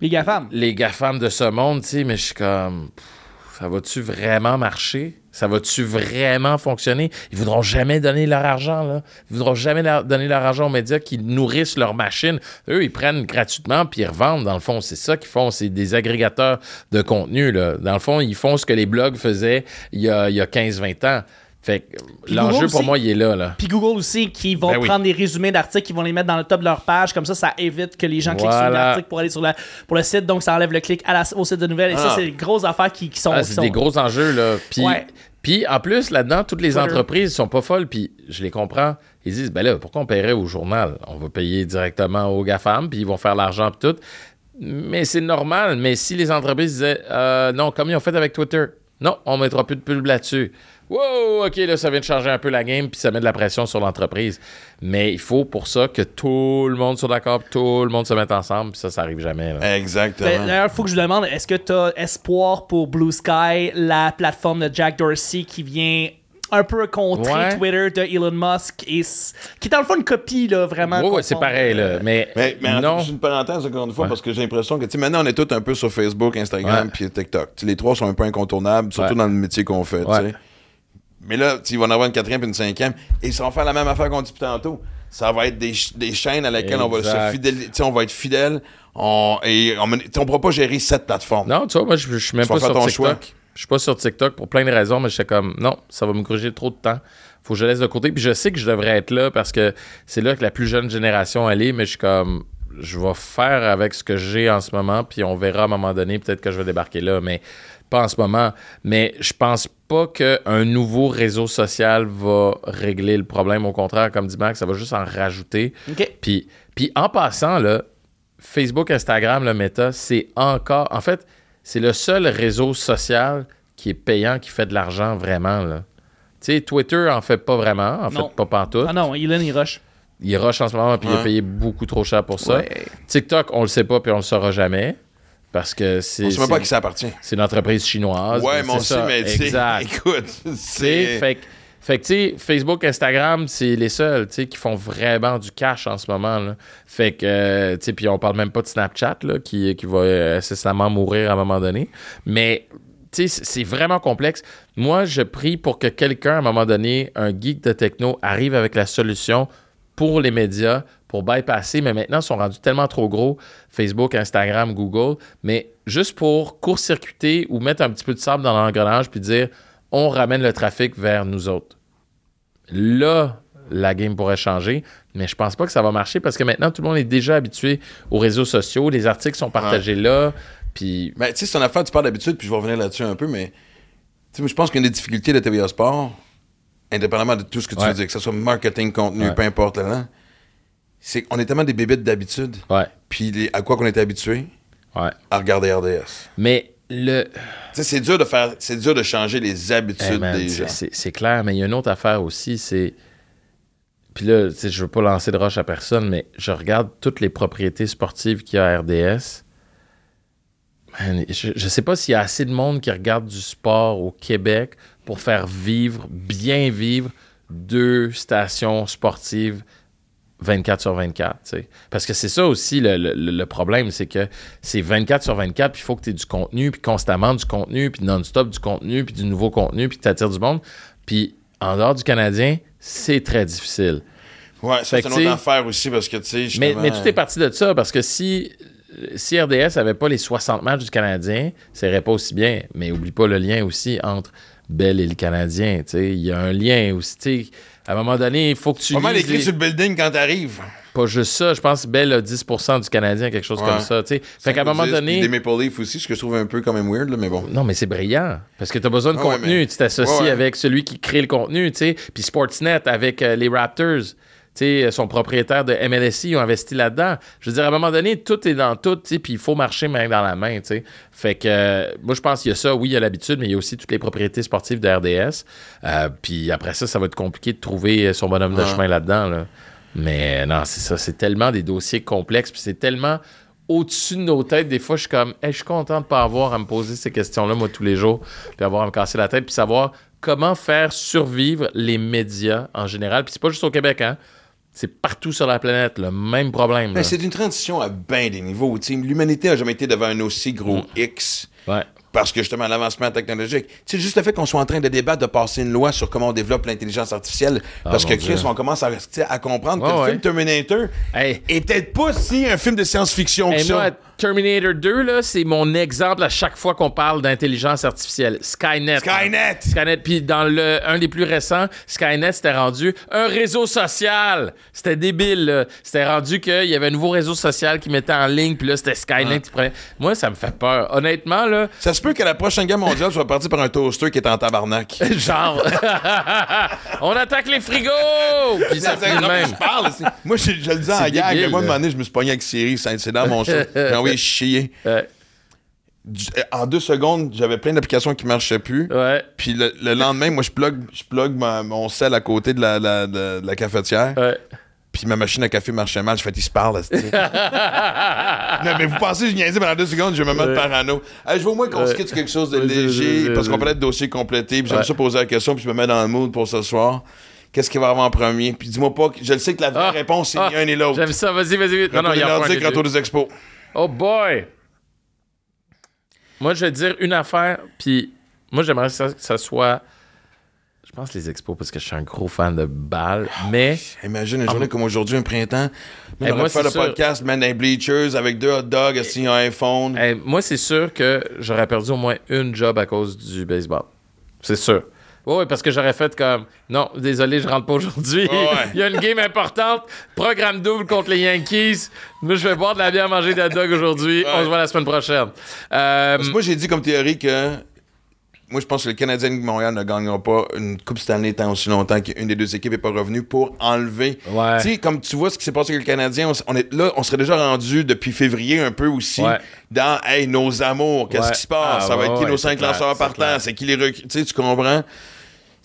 S2: Les GAFAM.
S4: les GAFAM de ce monde, tu sais, mais je suis comme. pff, Ça va-tu vraiment marcher? Ça va-tu vraiment fonctionner? Ils voudront jamais donner leur argent, là. Ils voudront jamais leur- donner leur argent aux médias qui nourrissent leurs machines. Eux, ils prennent gratuitement puis ils revendent, dans le fond. C'est ça qu'ils font. C'est des agrégateurs de contenu, là. Dans le fond, ils font ce que les blogs faisaient il y a 15-20 ans. Fait que l'enjeu pour moi, il est là, là.
S2: Puis Google aussi, qui vont
S4: Ben oui.
S2: prendre des résumés d'articles, qui vont les mettre dans le top de leur page. Comme ça, ça évite que les gens cliquent sur l'article pour aller sur la, pour le site. Donc, ça enlève le clic à la- au site de nouvelles. Et ça,
S1: Ah.
S2: c'est des grosses affaires qui, qui sont.
S4: Ah, c'est
S2: sont-
S4: des gros enjeux, là. Puis,
S2: Ouais.
S4: puis en plus, là-dedans, toutes les
S2: Twitter.
S4: entreprises sont pas folles, puis je les comprends. Ils disent, ben là, pourquoi on paierait au journal? On va payer directement aux GAFAM, puis ils vont faire l'argent, puis tout. Mais c'est normal. Mais si les entreprises disaient, euh, non, comme ils ont fait avec Twitter, non, on mettra plus de pub là-dessus. Wow, OK, là, ça vient de changer un peu la game, puis ça met de la pression sur l'entreprise. Mais il faut pour ça que tout le monde soit d'accord, tout le monde se mette ensemble, puis ça, ça arrive jamais. là.
S1: Exactement.
S2: Ben, D'ailleurs, il faut que je vous demande, est-ce que tu as espoir pour Blue Sky, la plateforme de Jack Dorsey qui vient un peu contrer
S4: Ouais.
S2: Twitter de Elon Musk et qui est dans le fond une copie là vraiment.
S4: Ouais, ouais, c'est pareil, là. Mais,
S1: Mais, mais en-
S4: non.
S1: juste une parenthèse, encore une fois,
S4: Ouais.
S1: parce que j'ai l'impression que, tu maintenant, on est tous un peu sur Facebook, Instagram, puis TikTok. Les trois sont un peu incontournables, surtout
S4: Ouais.
S1: dans le métier qu'on fait, tu sais. Mais là, ils vont en avoir une quatrième puis une cinquième, et ils vont faire la même affaire qu'on dit depuis tantôt. Ça va être des, des chaînes à laquelle on va se sais, on va être fidèle, on, et on ne pourra pas gérer sept plateformes.
S4: Non, tu vois, moi, je, suis même
S1: Tu
S4: pas sur TikTok.
S1: choix.
S4: Je suis pas sur TikTok pour plein de raisons, mais j'étais comme, non, ça va me gruger trop de temps. Faut que je laisse de côté. Puis je sais que je devrais être là parce que c'est là que la plus jeune génération elle est, mais je suis comme, je vais faire avec ce que j'ai en ce moment, puis on verra à un moment donné, peut-être que je vais débarquer là, mais pas en ce moment. Mais je pense pas qu'un nouveau réseau social va régler le problème. Au contraire, comme dit Max, ça va juste en rajouter. Puis, puis en passant, là, Facebook, Instagram, le Meta, c'est encore. En fait, c'est le seul réseau social qui est payant, qui fait de l'argent vraiment. Là. Tu sais, Twitter en fait pas vraiment, en
S2: Non.
S4: fait pas pantoute.
S2: Ah non, Elon il rush.
S4: Il rush en ce moment, puis il a payé beaucoup trop cher pour ça.
S1: Ouais.
S4: TikTok, on le sait pas, puis on le saura jamais. Parce que
S1: On
S4: c'est
S1: sait même pas à
S4: c'est-
S1: qui ça appartient.
S4: c'est une entreprise chinoise.
S1: Ouais, mais on sait, mais
S4: Exact.
S1: écoute, c'est...
S4: fait que, fait que, tu sais, Facebook, Instagram, c'est les seuls, tu sais, qui font vraiment du cash en ce moment, là. Fait que, euh, tu sais, puis on parle même pas de Snapchat, là, qui, qui va euh, incessamment mourir à un moment donné. Mais, tu sais, c'est vraiment complexe. Moi, je prie pour que quelqu'un, à un moment donné, un geek de techno, arrive avec la solution pour les médias, pour bypasser, mais maintenant, ils sont rendus tellement trop gros, Facebook, Instagram, Google, mais juste pour court-circuiter ou mettre un petit peu de sable dans l'engrenage, puis dire, on ramène le trafic vers nous autres. Là, la game pourrait changer, mais je pense pas que ça va marcher parce que maintenant, tout le monde est déjà habitué aux réseaux sociaux, les articles sont partagés là, puis...
S1: Ben, tu sais, c'est une affaire, tu parles d'habitude, puis je vais revenir là-dessus un peu, mais tu sais, moi, je pense qu'une des difficultés de TVA Sport, indépendamment de tout ce que tu
S4: Ouais.
S1: veux dire, que ce soit marketing, contenu,
S4: Ouais.
S1: peu importe là, c'est qu'on est tellement des bébites d'habitude,
S4: Ouais,
S1: puis les- à quoi qu'on était habitué
S4: ouais.
S1: à regarder RDS.
S4: Mais le...
S1: Tu sais, c'est dur de faire, c'est dur de changer les habitudes
S4: Hey, man,
S1: des
S4: c'est-
S1: gens.
S4: c'est c'est clair, mais il y a une autre affaire aussi, c'est... Puis là, tu sais, je veux pas lancer de roche à personne, mais je regarde toutes les propriétés sportives qu'il y a à RDS. Man, je, je sais pas s'il y a assez de monde qui regarde du sport au Québec pour faire vivre, bien vivre, deux stations sportives 24 sur 24. tu sais. Parce que c'est ça aussi le, le- le problème, c'est que c'est 24 sur 24, puis il faut que tu aies du contenu, puis constamment du contenu, puis non-stop du contenu, puis du nouveau contenu, puis que tu attires du monde. Puis en dehors du Canadien, c'est très difficile.
S1: Ouais, c'est une autre affaire aussi, parce que, tu sais,
S4: Mais, mais tout est parti de ça, parce que si, si RDS avait pas les 60 matchs du Canadien, ça irait pas aussi bien. Mais oublie pas le lien aussi entre Bell et le Canadien. tu sais. Il y a un lien aussi. À un moment donné, il faut que tu.
S1: Pas mal écrit
S4: les-
S1: sur le building quand t'arrives.
S4: Pas juste ça. Je pense que Bell a 10% du Canadien, quelque chose
S1: Ouais.
S4: comme ça. tu sais. Fait qu'à un moment
S1: 5 ou 10,
S4: donné.
S1: Des Maple Leafs aussi, ce que je trouve un peu quand même weird, là, mais bon.
S4: Non, mais c'est brillant. Parce que tu as besoin de
S1: Ah ouais,
S4: contenu.
S1: mais-
S4: Tu t'associes
S1: Ouais,
S4: avec celui qui crée le contenu, tu sais. Puis Sportsnet avec euh, les Raptors. Sais, son propriétaire de MLSI ont investi là-dedans. Je veux dire, à un moment donné, tout est dans tout, puis il faut marcher main dans la main, tu sais. Fait que, euh, moi, je pense qu'il y a ça, oui, il y a l'habitude, mais il y a aussi toutes les propriétés sportives de RDS. Euh, puis après ça, ça va être compliqué de trouver son bonhomme de chemin là-dedans, là. Mais euh, non, c'est ça, c'est tellement des dossiers complexes, puis c'est tellement au-dessus de nos têtes. Des fois, je suis comme, Hey, je suis content de pas avoir à me poser ces questions-là, moi, tous les jours, puis avoir à me casser la tête, puis savoir comment faire survivre les médias en général. Puis c'est pas juste au Québec, hein. C'est partout sur la planète, le même problème.
S1: Ben, c'est une transition à bien des niveaux. L'humanité a jamais été devant un aussi gros
S4: Mm.
S1: X.
S4: Ouais.
S1: Parce que justement, l'avancement technologique. C'est juste le fait qu'on soit en train de débattre, de passer une loi sur comment on développe l'intelligence artificielle. parce
S4: mon
S1: que Chris,
S4: Dieu.
S1: on commence à, comprendre que le film Terminator
S4: Hey.
S1: est peut-être pas si un film de science-fiction que ça.
S4: moi, Terminator 2, là, c'est mon exemple à chaque fois qu'on parle d'intelligence artificielle. Skynet.
S1: Skynet!
S4: Skynet. Puis dans le un des plus récents, Skynet s'était rendu un réseau social. C'était débile. C'était rendu qu'il y avait un nouveau réseau social qui mettait en ligne. Puis là, c'était Skynet qui prenait. Moi, ça me fait peur. Honnêtement, là,
S1: Ça se peut que la prochaine guerre mondiale soit partie par un toaster qui est en tabarnak.
S4: genre, on attaque les frigos. Puis ça même.
S1: je parle, Moi, je, je le dis en gag.
S4: débile,
S1: Moi, un moment donné, je me suis pogné avec Siri. C'est c'est dans mon show. Envoyé chier.
S4: Ouais.
S1: Du- euh, En deux secondes, j'avais plein d'applications qui marchaient plus.
S4: Ouais.
S1: Puis le, le lendemain, moi, je plug, je plug ma- mon sel à côté de la, la- de, de la cafetière.
S4: Ouais.
S1: Puis ma machine à café marchait mal. Je fais, il se parle, esti. Non, mais vous pensez, je niaisais pendant deux secondes, je vais me mettre parano. Hey, je veux au moins qu'on se quitte sur quelque chose de
S4: Ouais,
S1: léger,
S4: ouais,
S1: parce qu'on
S4: ouais.
S1: parlait de dossier complété. Puis j'aime
S4: Ouais.
S1: ça poser la question, puis je me mets dans le mood pour ce soir. Qu'est-ce qu'il va y avoir en premier? Puis dis-moi pas, que je le sais que la vraie
S4: Ah,
S1: réponse, c'est
S4: ah,
S1: ni un ni l'autre.
S4: J'aime ça. Vas-y, vas-y. Non, non, il y a un deux.
S1: des expos.
S4: Oh boy! Moi, je vais dire une affaire, puis moi, j'aimerais ça- que ça soit. Je pense les expos parce que je suis un gros fan de balles, mais.
S1: Imagine une journée comme aujourd'hui, un printemps.
S4: Eh,
S1: on va faire
S4: c'est
S1: le
S4: sûr.
S1: podcast, man, les bleachers, avec deux hot dogs, assis un iPhone.
S4: hey, moi, c'est sûr que j'aurais perdu au moins une job à cause du baseball. C'est sûr. Oui, parce que j'aurais fait comme non, désolé, je rentre pas aujourd'hui.
S1: Ouais.
S4: Il y a une game importante, programme double contre les Yankees. Moi, je vais boire de la bière, manger des dogs aujourd'hui. On se voit la semaine prochaine. Euh,
S1: Parce que moi, j'ai dit comme théorie que. Moi, je pense que le Canadien de Montréal ne gagnera pas une Coupe Stanley tant aussi longtemps qu'une des deux équipes n'est pas revenue pour enlever.
S4: Ouais.
S1: Tu sais, comme tu vois ce qui s'est passé avec le Canadien, on, est là, on serait déjà rendu depuis février un peu aussi
S4: Ouais.
S1: dans Hey, nos amours, qu'est-ce
S4: Ouais.
S1: qui se passe?
S4: Ah,
S1: ça va être qui nos cinq lanceurs partants? C'est qui les recrues? Tu comprends?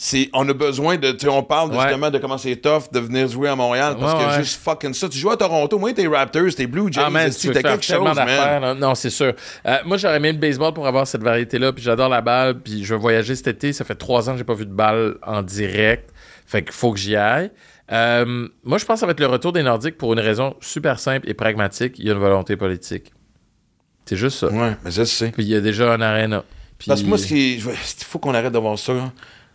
S1: C'est, on a besoin de, tu on parle
S4: Ouais.
S1: justement de comment c'est tough de venir jouer à Montréal parce
S4: Ouais,
S1: que
S4: ouais.
S1: juste fucking ça. Tu joues à Toronto, moi, t'es Raptors, t'es Blue Jays,
S4: Ah, tu
S1: t'as quelque chose, man?
S4: là. Non, c'est sûr. Euh, moi, j'aurais aimé le baseball pour avoir cette variété-là. Puis j'adore la balle. Puis je veux voyager cet été. Ça fait trois ans que j'ai pas vu de balle en direct. Fait qu'il faut que j'y aille. Euh, moi, je pense que ça va être le retour des Nordiques pour une raison super simple et pragmatique. Il y a une volonté politique. C'est juste ça.
S1: Ouais, mais ça, c'est.
S4: Puis il y a déjà un aréna. Puis-
S1: Parce que moi, il faut qu'on arrête d'avoir ça, là.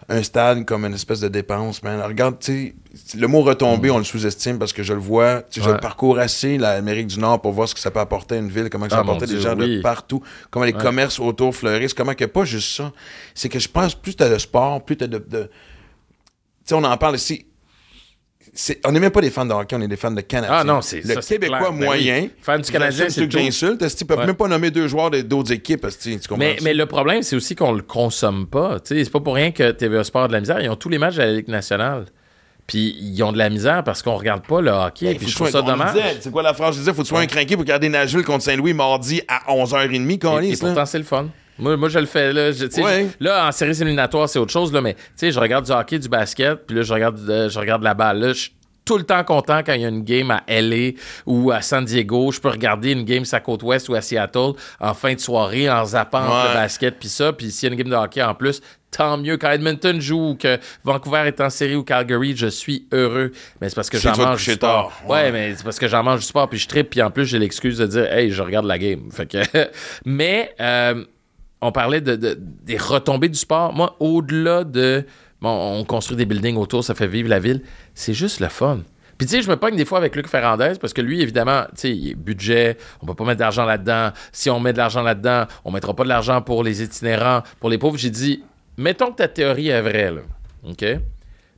S1: Un stade comme une espèce de dépense, man. Regarde, tu le mot retombé, on le sous-estime parce que je le vois, tu je
S4: Mm. Ouais.
S1: le parcours assez l'Amérique du Nord pour voir ce que ça peut apporter à une ville, comment ça
S4: Ah,
S1: peut apporter des gens
S4: oui.
S1: de partout, comment les commerces autour fleurissent, comment que pas juste ça. C'est que je pense, plus t'as de sport, plus t'as de... de... Tu sais, on en parle ici. On n'est même pas des fans de hockey, on est des fans de Canadiens.
S4: Ah non, c'est
S1: Le
S4: ça,
S1: Québécois
S4: clair. Ben
S1: moyen.
S4: oui. Fan du Canadien, c'est tout.
S1: j'insulte. esti, Ils peuvent
S4: Ouais.
S1: même pas nommer deux joueurs de- d'autres équipes. esti, Tu comprends
S4: Mais, mais le problème, c'est aussi qu'on le consomme pas. C'est pas pour rien que TVA Sport a de la misère. Ils ont tous les matchs de la Ligue nationale. Puis ils ont de la misère parce qu'on regarde pas le hockey.
S1: Ben,
S4: puis je trouve ça dommage.
S1: C'est quoi la phrase? Je disais, faut que tu sois un crinqué pour regarder Nashville contre Saint-Louis mardi à 11h30,
S4: Et, et pourtant, c'est le fun. Moi, moi, je le fais. Là, Je-
S1: Ouais.
S4: je- là en séries éliminatoires, c'est autre chose. Là, mais tu sais, je regarde du hockey, du basket, puis là, je regarde, euh, je regarde la balle. Là, je suis tout le temps content quand il y a une game à LA ou à San Diego. Je peux regarder une game sur la côte ouest ou à Seattle en fin de soirée en zappant entre le basket puis ça. Puis s'il y a une game de hockey en plus, tant mieux. Quand Edmonton joue ou que Vancouver est en série ou Calgary, je suis heureux. Mais c'est parce que j'en mange du sport.
S1: tard.
S4: Ouais,
S1: Ouais.
S4: mais c'est parce que j'en mange du sport puis je tripe puis en plus j'ai l'excuse de dire hey je regarde la game. Fait que mais euh, on parlait de, de- des retombées du sport. Moi au-delà de on construit des buildings autour ça fait vivre la ville c'est juste le fun. Puis tu sais, je me pogne des fois avec Luc Ferrandez parce que lui, évidemment, tu sais, budget, on peut pas mettre d'argent là-dedans. Si on met de l'argent là-dedans, on mettra pas de l'argent pour les itinérants, pour les pauvres. J'ai dit, mettons que ta théorie est vraie, là. OK?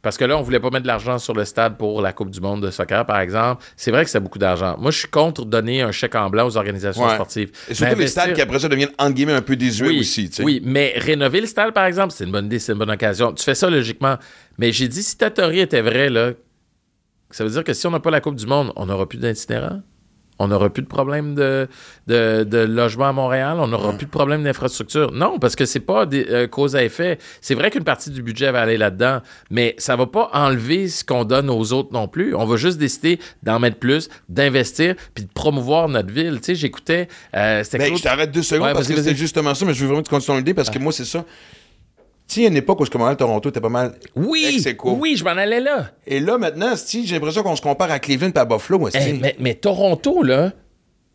S4: Parce que là, on voulait pas mettre de l'argent sur le stade pour la Coupe du Monde de soccer, par exemple. C'est vrai que c'est beaucoup d'argent. Moi, je suis contre donner un chèque en blanc aux organisations
S1: Ouais.
S4: sportives.
S1: Et surtout les stades qui après ça deviennent entre guillemets un peu désuets
S4: oui,
S1: aussi. tu sais.
S4: Oui, mais rénover le stade, par exemple, c'est une bonne idée, c'est une bonne occasion. Tu fais ça logiquement. Mais j'ai dit, si ta théorie était vraie, là, ça veut dire que si on n'a pas la Coupe du Monde, on n'aura plus d'itinérants? On n'aura plus de problème de, de, de logement à Montréal. On n'aura plus de problème d'infrastructure. Non, parce que c'est pas des euh, cause à effet. C'est vrai qu'une partie du budget va aller là-dedans, mais ça va pas enlever ce qu'on donne aux autres non plus. On va juste décider d'en mettre plus, d'investir, puis de promouvoir notre ville. Tu sais, j'écoutais... euh, c'était
S1: Ben,
S4: Claude-
S1: je t'arrête deux secondes
S4: Ouais,
S1: parce que c'est justement ça, mais je veux vraiment que tu continues parce que moi, c'est ça. Sais, il y a une époque où ce Montréal, Toronto était pas mal.
S4: Oui, oui, je m'en allais là.
S1: Et là, maintenant, si j'ai l'impression qu'on se compare à Cleveland et à Buffalo.
S4: Hey, mais, mais Toronto, là,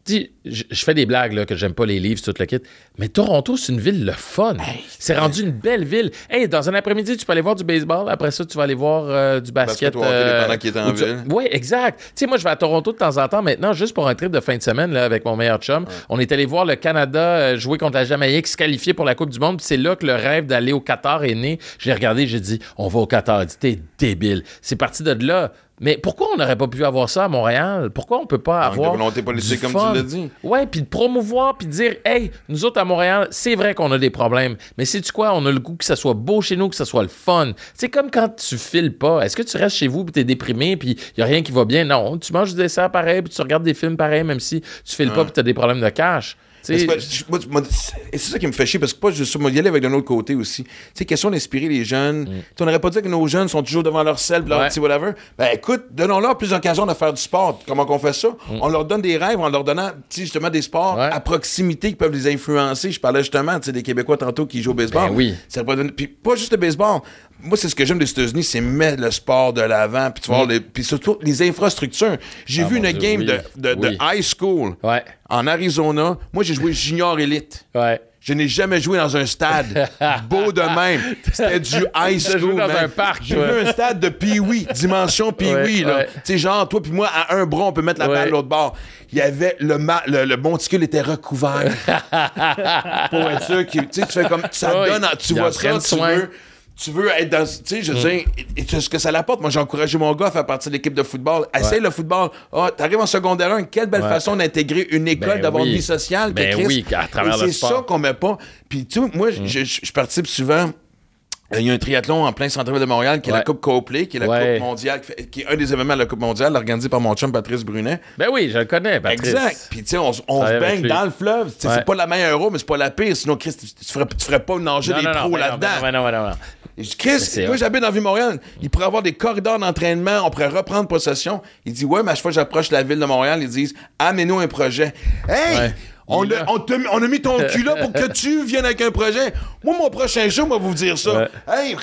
S4: je, je fais des blagues, là, que j'aime pas les livres, tout le kit. Mais Toronto, c'est une ville le fun. c'est rendu une belle ville. Hey, dans un après-midi, tu peux aller voir du baseball. Après ça, tu vas aller voir euh, du basket.
S1: Hockey, pendant qu'il est en
S4: ou du-
S1: ville.
S4: Oui, exact. Tu sais, moi, je vais à Toronto de temps en temps maintenant, juste pour un trip de fin de semaine, là, avec mon meilleur chum. On est allé voir le Canada euh, jouer contre la Jamaïque, se qualifier pour la Coupe du Monde. Puis c'est là que le rêve d'aller au Qatar est né. J'ai regardé, j'ai dit, on va au Qatar. Il dit, t'es débile. C'est parti de là. Mais pourquoi on n'aurait pas pu avoir ça à Montréal? Pourquoi on peut pas
S1: de
S4: avoir.
S1: volonté politique,
S4: du
S1: comme tu l'as dit.
S4: Ouais, puis de promouvoir, puis de dire, hey, nous autres à Montréal, c'est vrai qu'on a des problèmes, mais sais-tu quoi? On a le goût que ça soit beau chez nous, que ça soit le fun. C'est comme quand tu files pas. Est-ce que tu restes chez vous, puis t'es déprimé, puis y a rien qui va bien? Non, tu manges du dessert pareil, puis tu regardes des films pareil, même si tu files pas, puis t'as des problèmes de cash.
S1: C'est ça qui me fait chier, parce que pas juste moi, y aller avec d'un autre côté aussi. Tu sais, question d'inspirer les jeunes. Tu n'aurais pas dit que nos jeunes sont toujours devant leur sel, leur
S4: Mm. Ouais.
S1: petit whatever. Ben écoute, donnons-leur plus d'occasions de faire du sport. Comment qu'on fait ça? On leur donne des rêves en leur donnant, justement, des sports
S4: Mm. Ouais.
S1: à proximité qui peuvent les influencer. Je parlais justement, des Québécois tantôt qui jouent au baseball.
S4: Ben oui.
S1: Ça Puis pas juste le baseball. Moi, c'est ce que j'aime des États-Unis, c'est mettre le sport de l'avant, puis tu vois, les- puis surtout les infrastructures. J'ai
S4: Mm. Ah,
S1: vu une
S4: Dieu,
S1: game
S4: oui.
S1: de, de, high school
S4: Ouais,
S1: en Arizona. Moi, j'ai joué junior élite.
S4: ouais.
S1: Je n'ai jamais joué dans un stade beau de même. C'était du high school.
S4: dans un parc,
S1: J'ai vu un stade de Pee-Wee, dimension Pee-Wee.
S4: Ouais.
S1: Tu sais, genre, toi puis moi, à un bras, on peut mettre la balle de l'autre bord. Il y avait le, ma- le, le monticule était recouvert. Pour être sûr que, tu sais, tu fais comme, ça donne, tu vois ça, tu veux, tu veux être dans, tu sais, je veux dire, et- et ce que ça l'apporte. Moi, j'ai encouragé mon gars à faire partie de l'équipe de football. Essaye le football. Ah, t'arrives en secondaire 1, quelle belle
S4: Ouais.
S1: façon d'intégrer une école,
S4: Ben
S1: d'avoir
S4: oui.
S1: une vie sociale.
S4: Ben oui, à travers
S1: C'est ça qu'on met pas. Puis, tu sais, moi,
S4: Mm.
S1: je, je- je participe souvent. Il y a un triathlon en plein centre-ville de Montréal qui est la. Coupe Copley, qui est la
S4: Ouais.
S1: Coupe mondiale, qui, est un des événements de la Coupe mondiale, organisé par mon chum Patrice Brunet.
S4: Ben oui, je le connais, Patrice.
S1: Exact. Puis, tu sais, on, se baigne dans le fleuve.
S4: Ouais.
S1: C'est pas la meilleure eau, mais c'est pas la pire. Sinon, Chris, tu, ferais, tu ferais pas nager
S4: Non,
S1: des
S4: non, non,
S1: pros
S4: ben non,
S1: là-dedans.
S4: ben non, ben non, ben non.
S1: Et je dis, Chris, moi j'habite dans Ville-Montréal. Il pourrait avoir des corridors d'entraînement, on pourrait reprendre possession. Il dit, ouais, mais à chaque fois que j'approche la ville de Montréal, ils disent, amenez-nous un projet. Hey! On a,
S4: là.
S1: on, on a mis ton cul là pour que tu viennes avec un projet. Moi, mon prochain show, moi, vous dire ça.
S4: Ouais.
S1: Hey,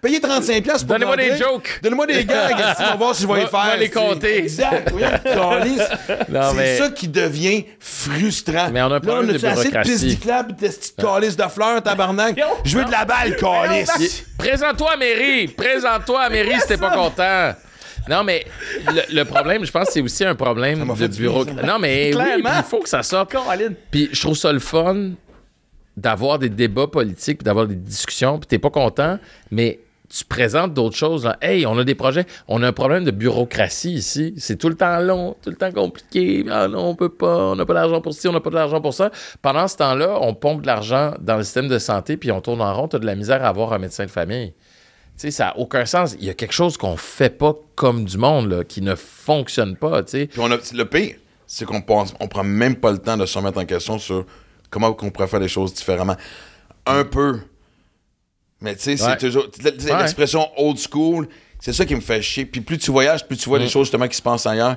S1: payez 35$ piastres pour
S4: Donnez-moi des jokes.
S1: Donnez-moi des gags. on va voir si je vais les faire.
S4: va les compter.
S1: Exact. C'est
S4: mais-
S1: ça qui devient frustrant.
S4: Mais on a un
S1: Là,
S4: problème
S1: on
S4: de
S1: a-tu assez de club, de de fleurs, tabarnak? Je veux de la balle, calice.
S4: Présente-toi à mairie! Présente-toi à mairie si t'es pas content! Non, mais le, le problème, je pense, c'est aussi un problème de bureau. Non, mais oui, il faut que ça sorte. Puis je trouve ça le fun d'avoir des débats politiques, puis d'avoir des discussions, puis t'es pas content, mais tu présentes d'autres choses. Là. Hey, on a des projets. On a un problème de bureaucratie ici. C'est tout le temps long, tout le temps compliqué. Ah non, on peut pas. On n'a pas d'argent pour ci, on n'a pas d'argent pour ça. Pendant ce temps-là, on pompe de l'argent dans le système de santé, puis on tourne en rond. T'as de la misère à avoir un médecin de famille. Sais, ça n'a aucun sens. Il y a quelque chose qu'on fait pas comme du monde, là, qui ne fonctionne pas, tu sais.
S1: Puis on a, le pire, c'est qu'on pense, on prend même pas le temps de se remettre en question sur comment on pourrait faire les choses différemment. Un peu. Mais tu sais, c'est toujours. L'expression old school, c'est ça qui me fait chier. Puis plus tu voyages, plus tu vois
S4: Mm.
S1: les choses justement qui se passent ailleurs.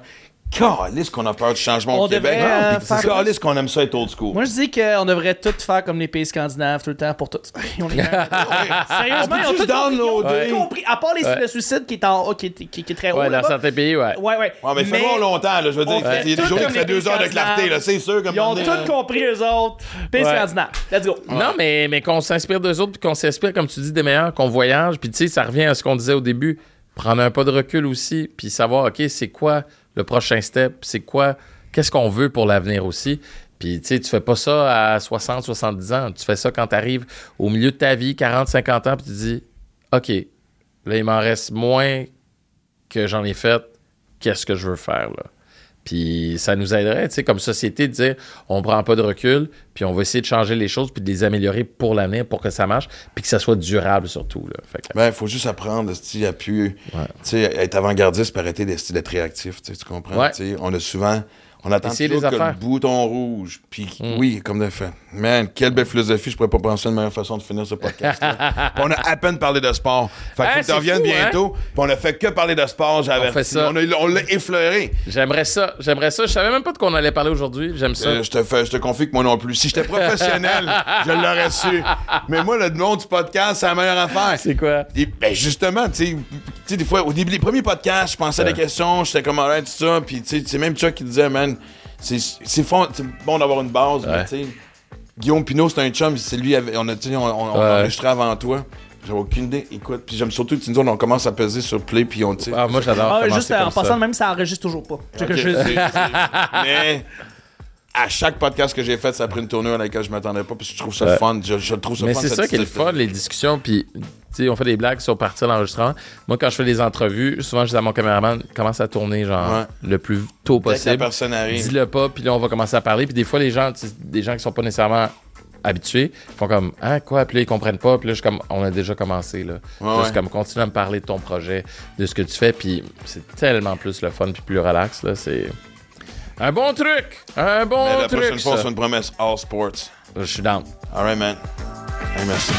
S1: Calisse qu'on a peur du changement
S2: On
S1: au Québec.
S2: devrait, euh,
S1: Puis
S2: faire-
S1: calisse qu'on aime ça être old school.
S2: Moi, je dis qu'on devrait tout faire comme les pays scandinaves tout le temps pour tout. Ils ont les- Sérieusement, ils ont
S1: Peux-tu
S2: tout
S1: downloader?
S2: tout compris. À part les,
S4: Ouais.
S2: le suicide qui est, en, qui, est, qui, qui est très haut.
S4: Ouais, dans
S2: là-bas.
S4: certains pays, ouais.
S2: Ouais, ouais.
S1: Ouais, mais, fais-moi longtemps, là. Je veux dire,
S2: On fait
S1: il y a des jours qui fait deux heures de clarté, là. C'est sûr. Comme
S2: Ils ont
S1: on dit,
S2: tout compris, eux autres. Pays
S4: Ouais.
S2: scandinaves. Let's go.
S4: Non, mais, mais qu'on s'inspire d'eux autres, puis qu'on s'inspire, comme tu dis, des meilleurs, qu'on voyage. Puis tu sais, ça revient à ce qu'on disait au début. Prendre un pas de recul aussi, puis savoir, OK, c'est quoi le prochain step? C'est quoi, qu'est-ce qu'on veut pour l'avenir aussi? Puis tu sais, tu fais pas ça à 60, 70 ans. Tu fais ça quand tu arrives au milieu de ta vie, 40, 50 ans, puis tu dis, OK, là, il m'en reste moins que j'en ai fait. Qu'est-ce que je veux faire, là? Puis ça nous aiderait, tu sais, comme société, de dire on prend pas de recul, puis on va essayer de changer les choses, puis de les améliorer pour l'avenir, pour que ça marche, puis que ça soit durable surtout. Là. Fait que-
S1: Ben, il faut juste apprendre esti, à plus. Tu sais, être avant-gardiste pour arrêter d'être réactif. Tu comprends?
S4: Ouais.
S1: On a souvent. On attend
S4: Essayer
S1: toujours
S4: les
S1: que le
S4: affaires. Mm.
S1: bouton rouge. Puis oui, comme de fait. Man, quelle belle philosophie. Je pourrais pas penser à une meilleure façon de finir ce podcast. on a à peine parlé de sport. Fait
S4: Ah,
S1: tu
S4: c'est
S1: reviennes
S4: fou,
S1: bientôt. Puis on a fait que parler de sport,
S4: fait ça.
S1: On a- on l'a effleuré.
S4: J'aimerais ça, j'aimerais ça. Je savais même pas de quoi on allait parler aujourd'hui. J'aime ça.
S1: Euh, je, te fais, je te confie que moi non plus. Si j'étais professionnel, je l'aurais su. Mais moi, le nom du podcast, c'est la meilleure affaire.
S4: c'est quoi?
S1: Et, ben justement, tu sais, tu sais, des fois, au début, les premiers podcasts, je pensais à des questions, j'étais comme, alright, tout ça, puis tu sais, c'est même Chuck qui disait, man, c'est bon d'avoir une base, mais tu sais, Guillaume Pinot, c'est un chum, c'est lui, on a, tu sais, on, on, on a enregistré avant toi. J'avais aucune idée. Écoute, puis j'aime surtout que tu nous dis, on commence à peser sur play, puis on, tu sais.
S4: Ah, moi, j'adore.
S2: Ah, juste en
S4: ça.
S2: passant, même ça enregistre toujours pas. C'est
S1: Ok,
S2: que je-
S1: mais à chaque podcast que j'ai fait, ça a pris une tournure à laquelle je m'attendais pas, parce que je trouve ça fun. Je, je trouve ça
S4: Mais
S1: fun.
S4: c'est ça qui est le fun, les discussions. Puis, on fait des blagues sur partir l'enregistrement. Moi, quand je fais des entrevues, souvent, je dis à mon caméraman, commence à tourner, genre,
S1: Ouais.
S4: le plus tôt possible.
S1: personne arrive.
S4: Dis-le pas, puis là, on va commencer à parler. Puis des fois, les gens, des gens qui sont pas nécessairement habitués, font comme, hein, quoi? Puis là, ils comprennent pas. Puis là, je suis comme, on a déjà commencé, là.
S1: Ouais,
S4: Juste
S1: ouais.
S4: comme, continue à me parler de ton projet, de ce que tu fais. Puis c'est tellement plus le fun, puis plus relax, là. C'est un bon truc! Un bon
S1: Mais la
S4: truc!
S1: La prochaine fois, c'est une promesse. All sports.
S4: Je suis down.
S1: All right, man. Hey, merci.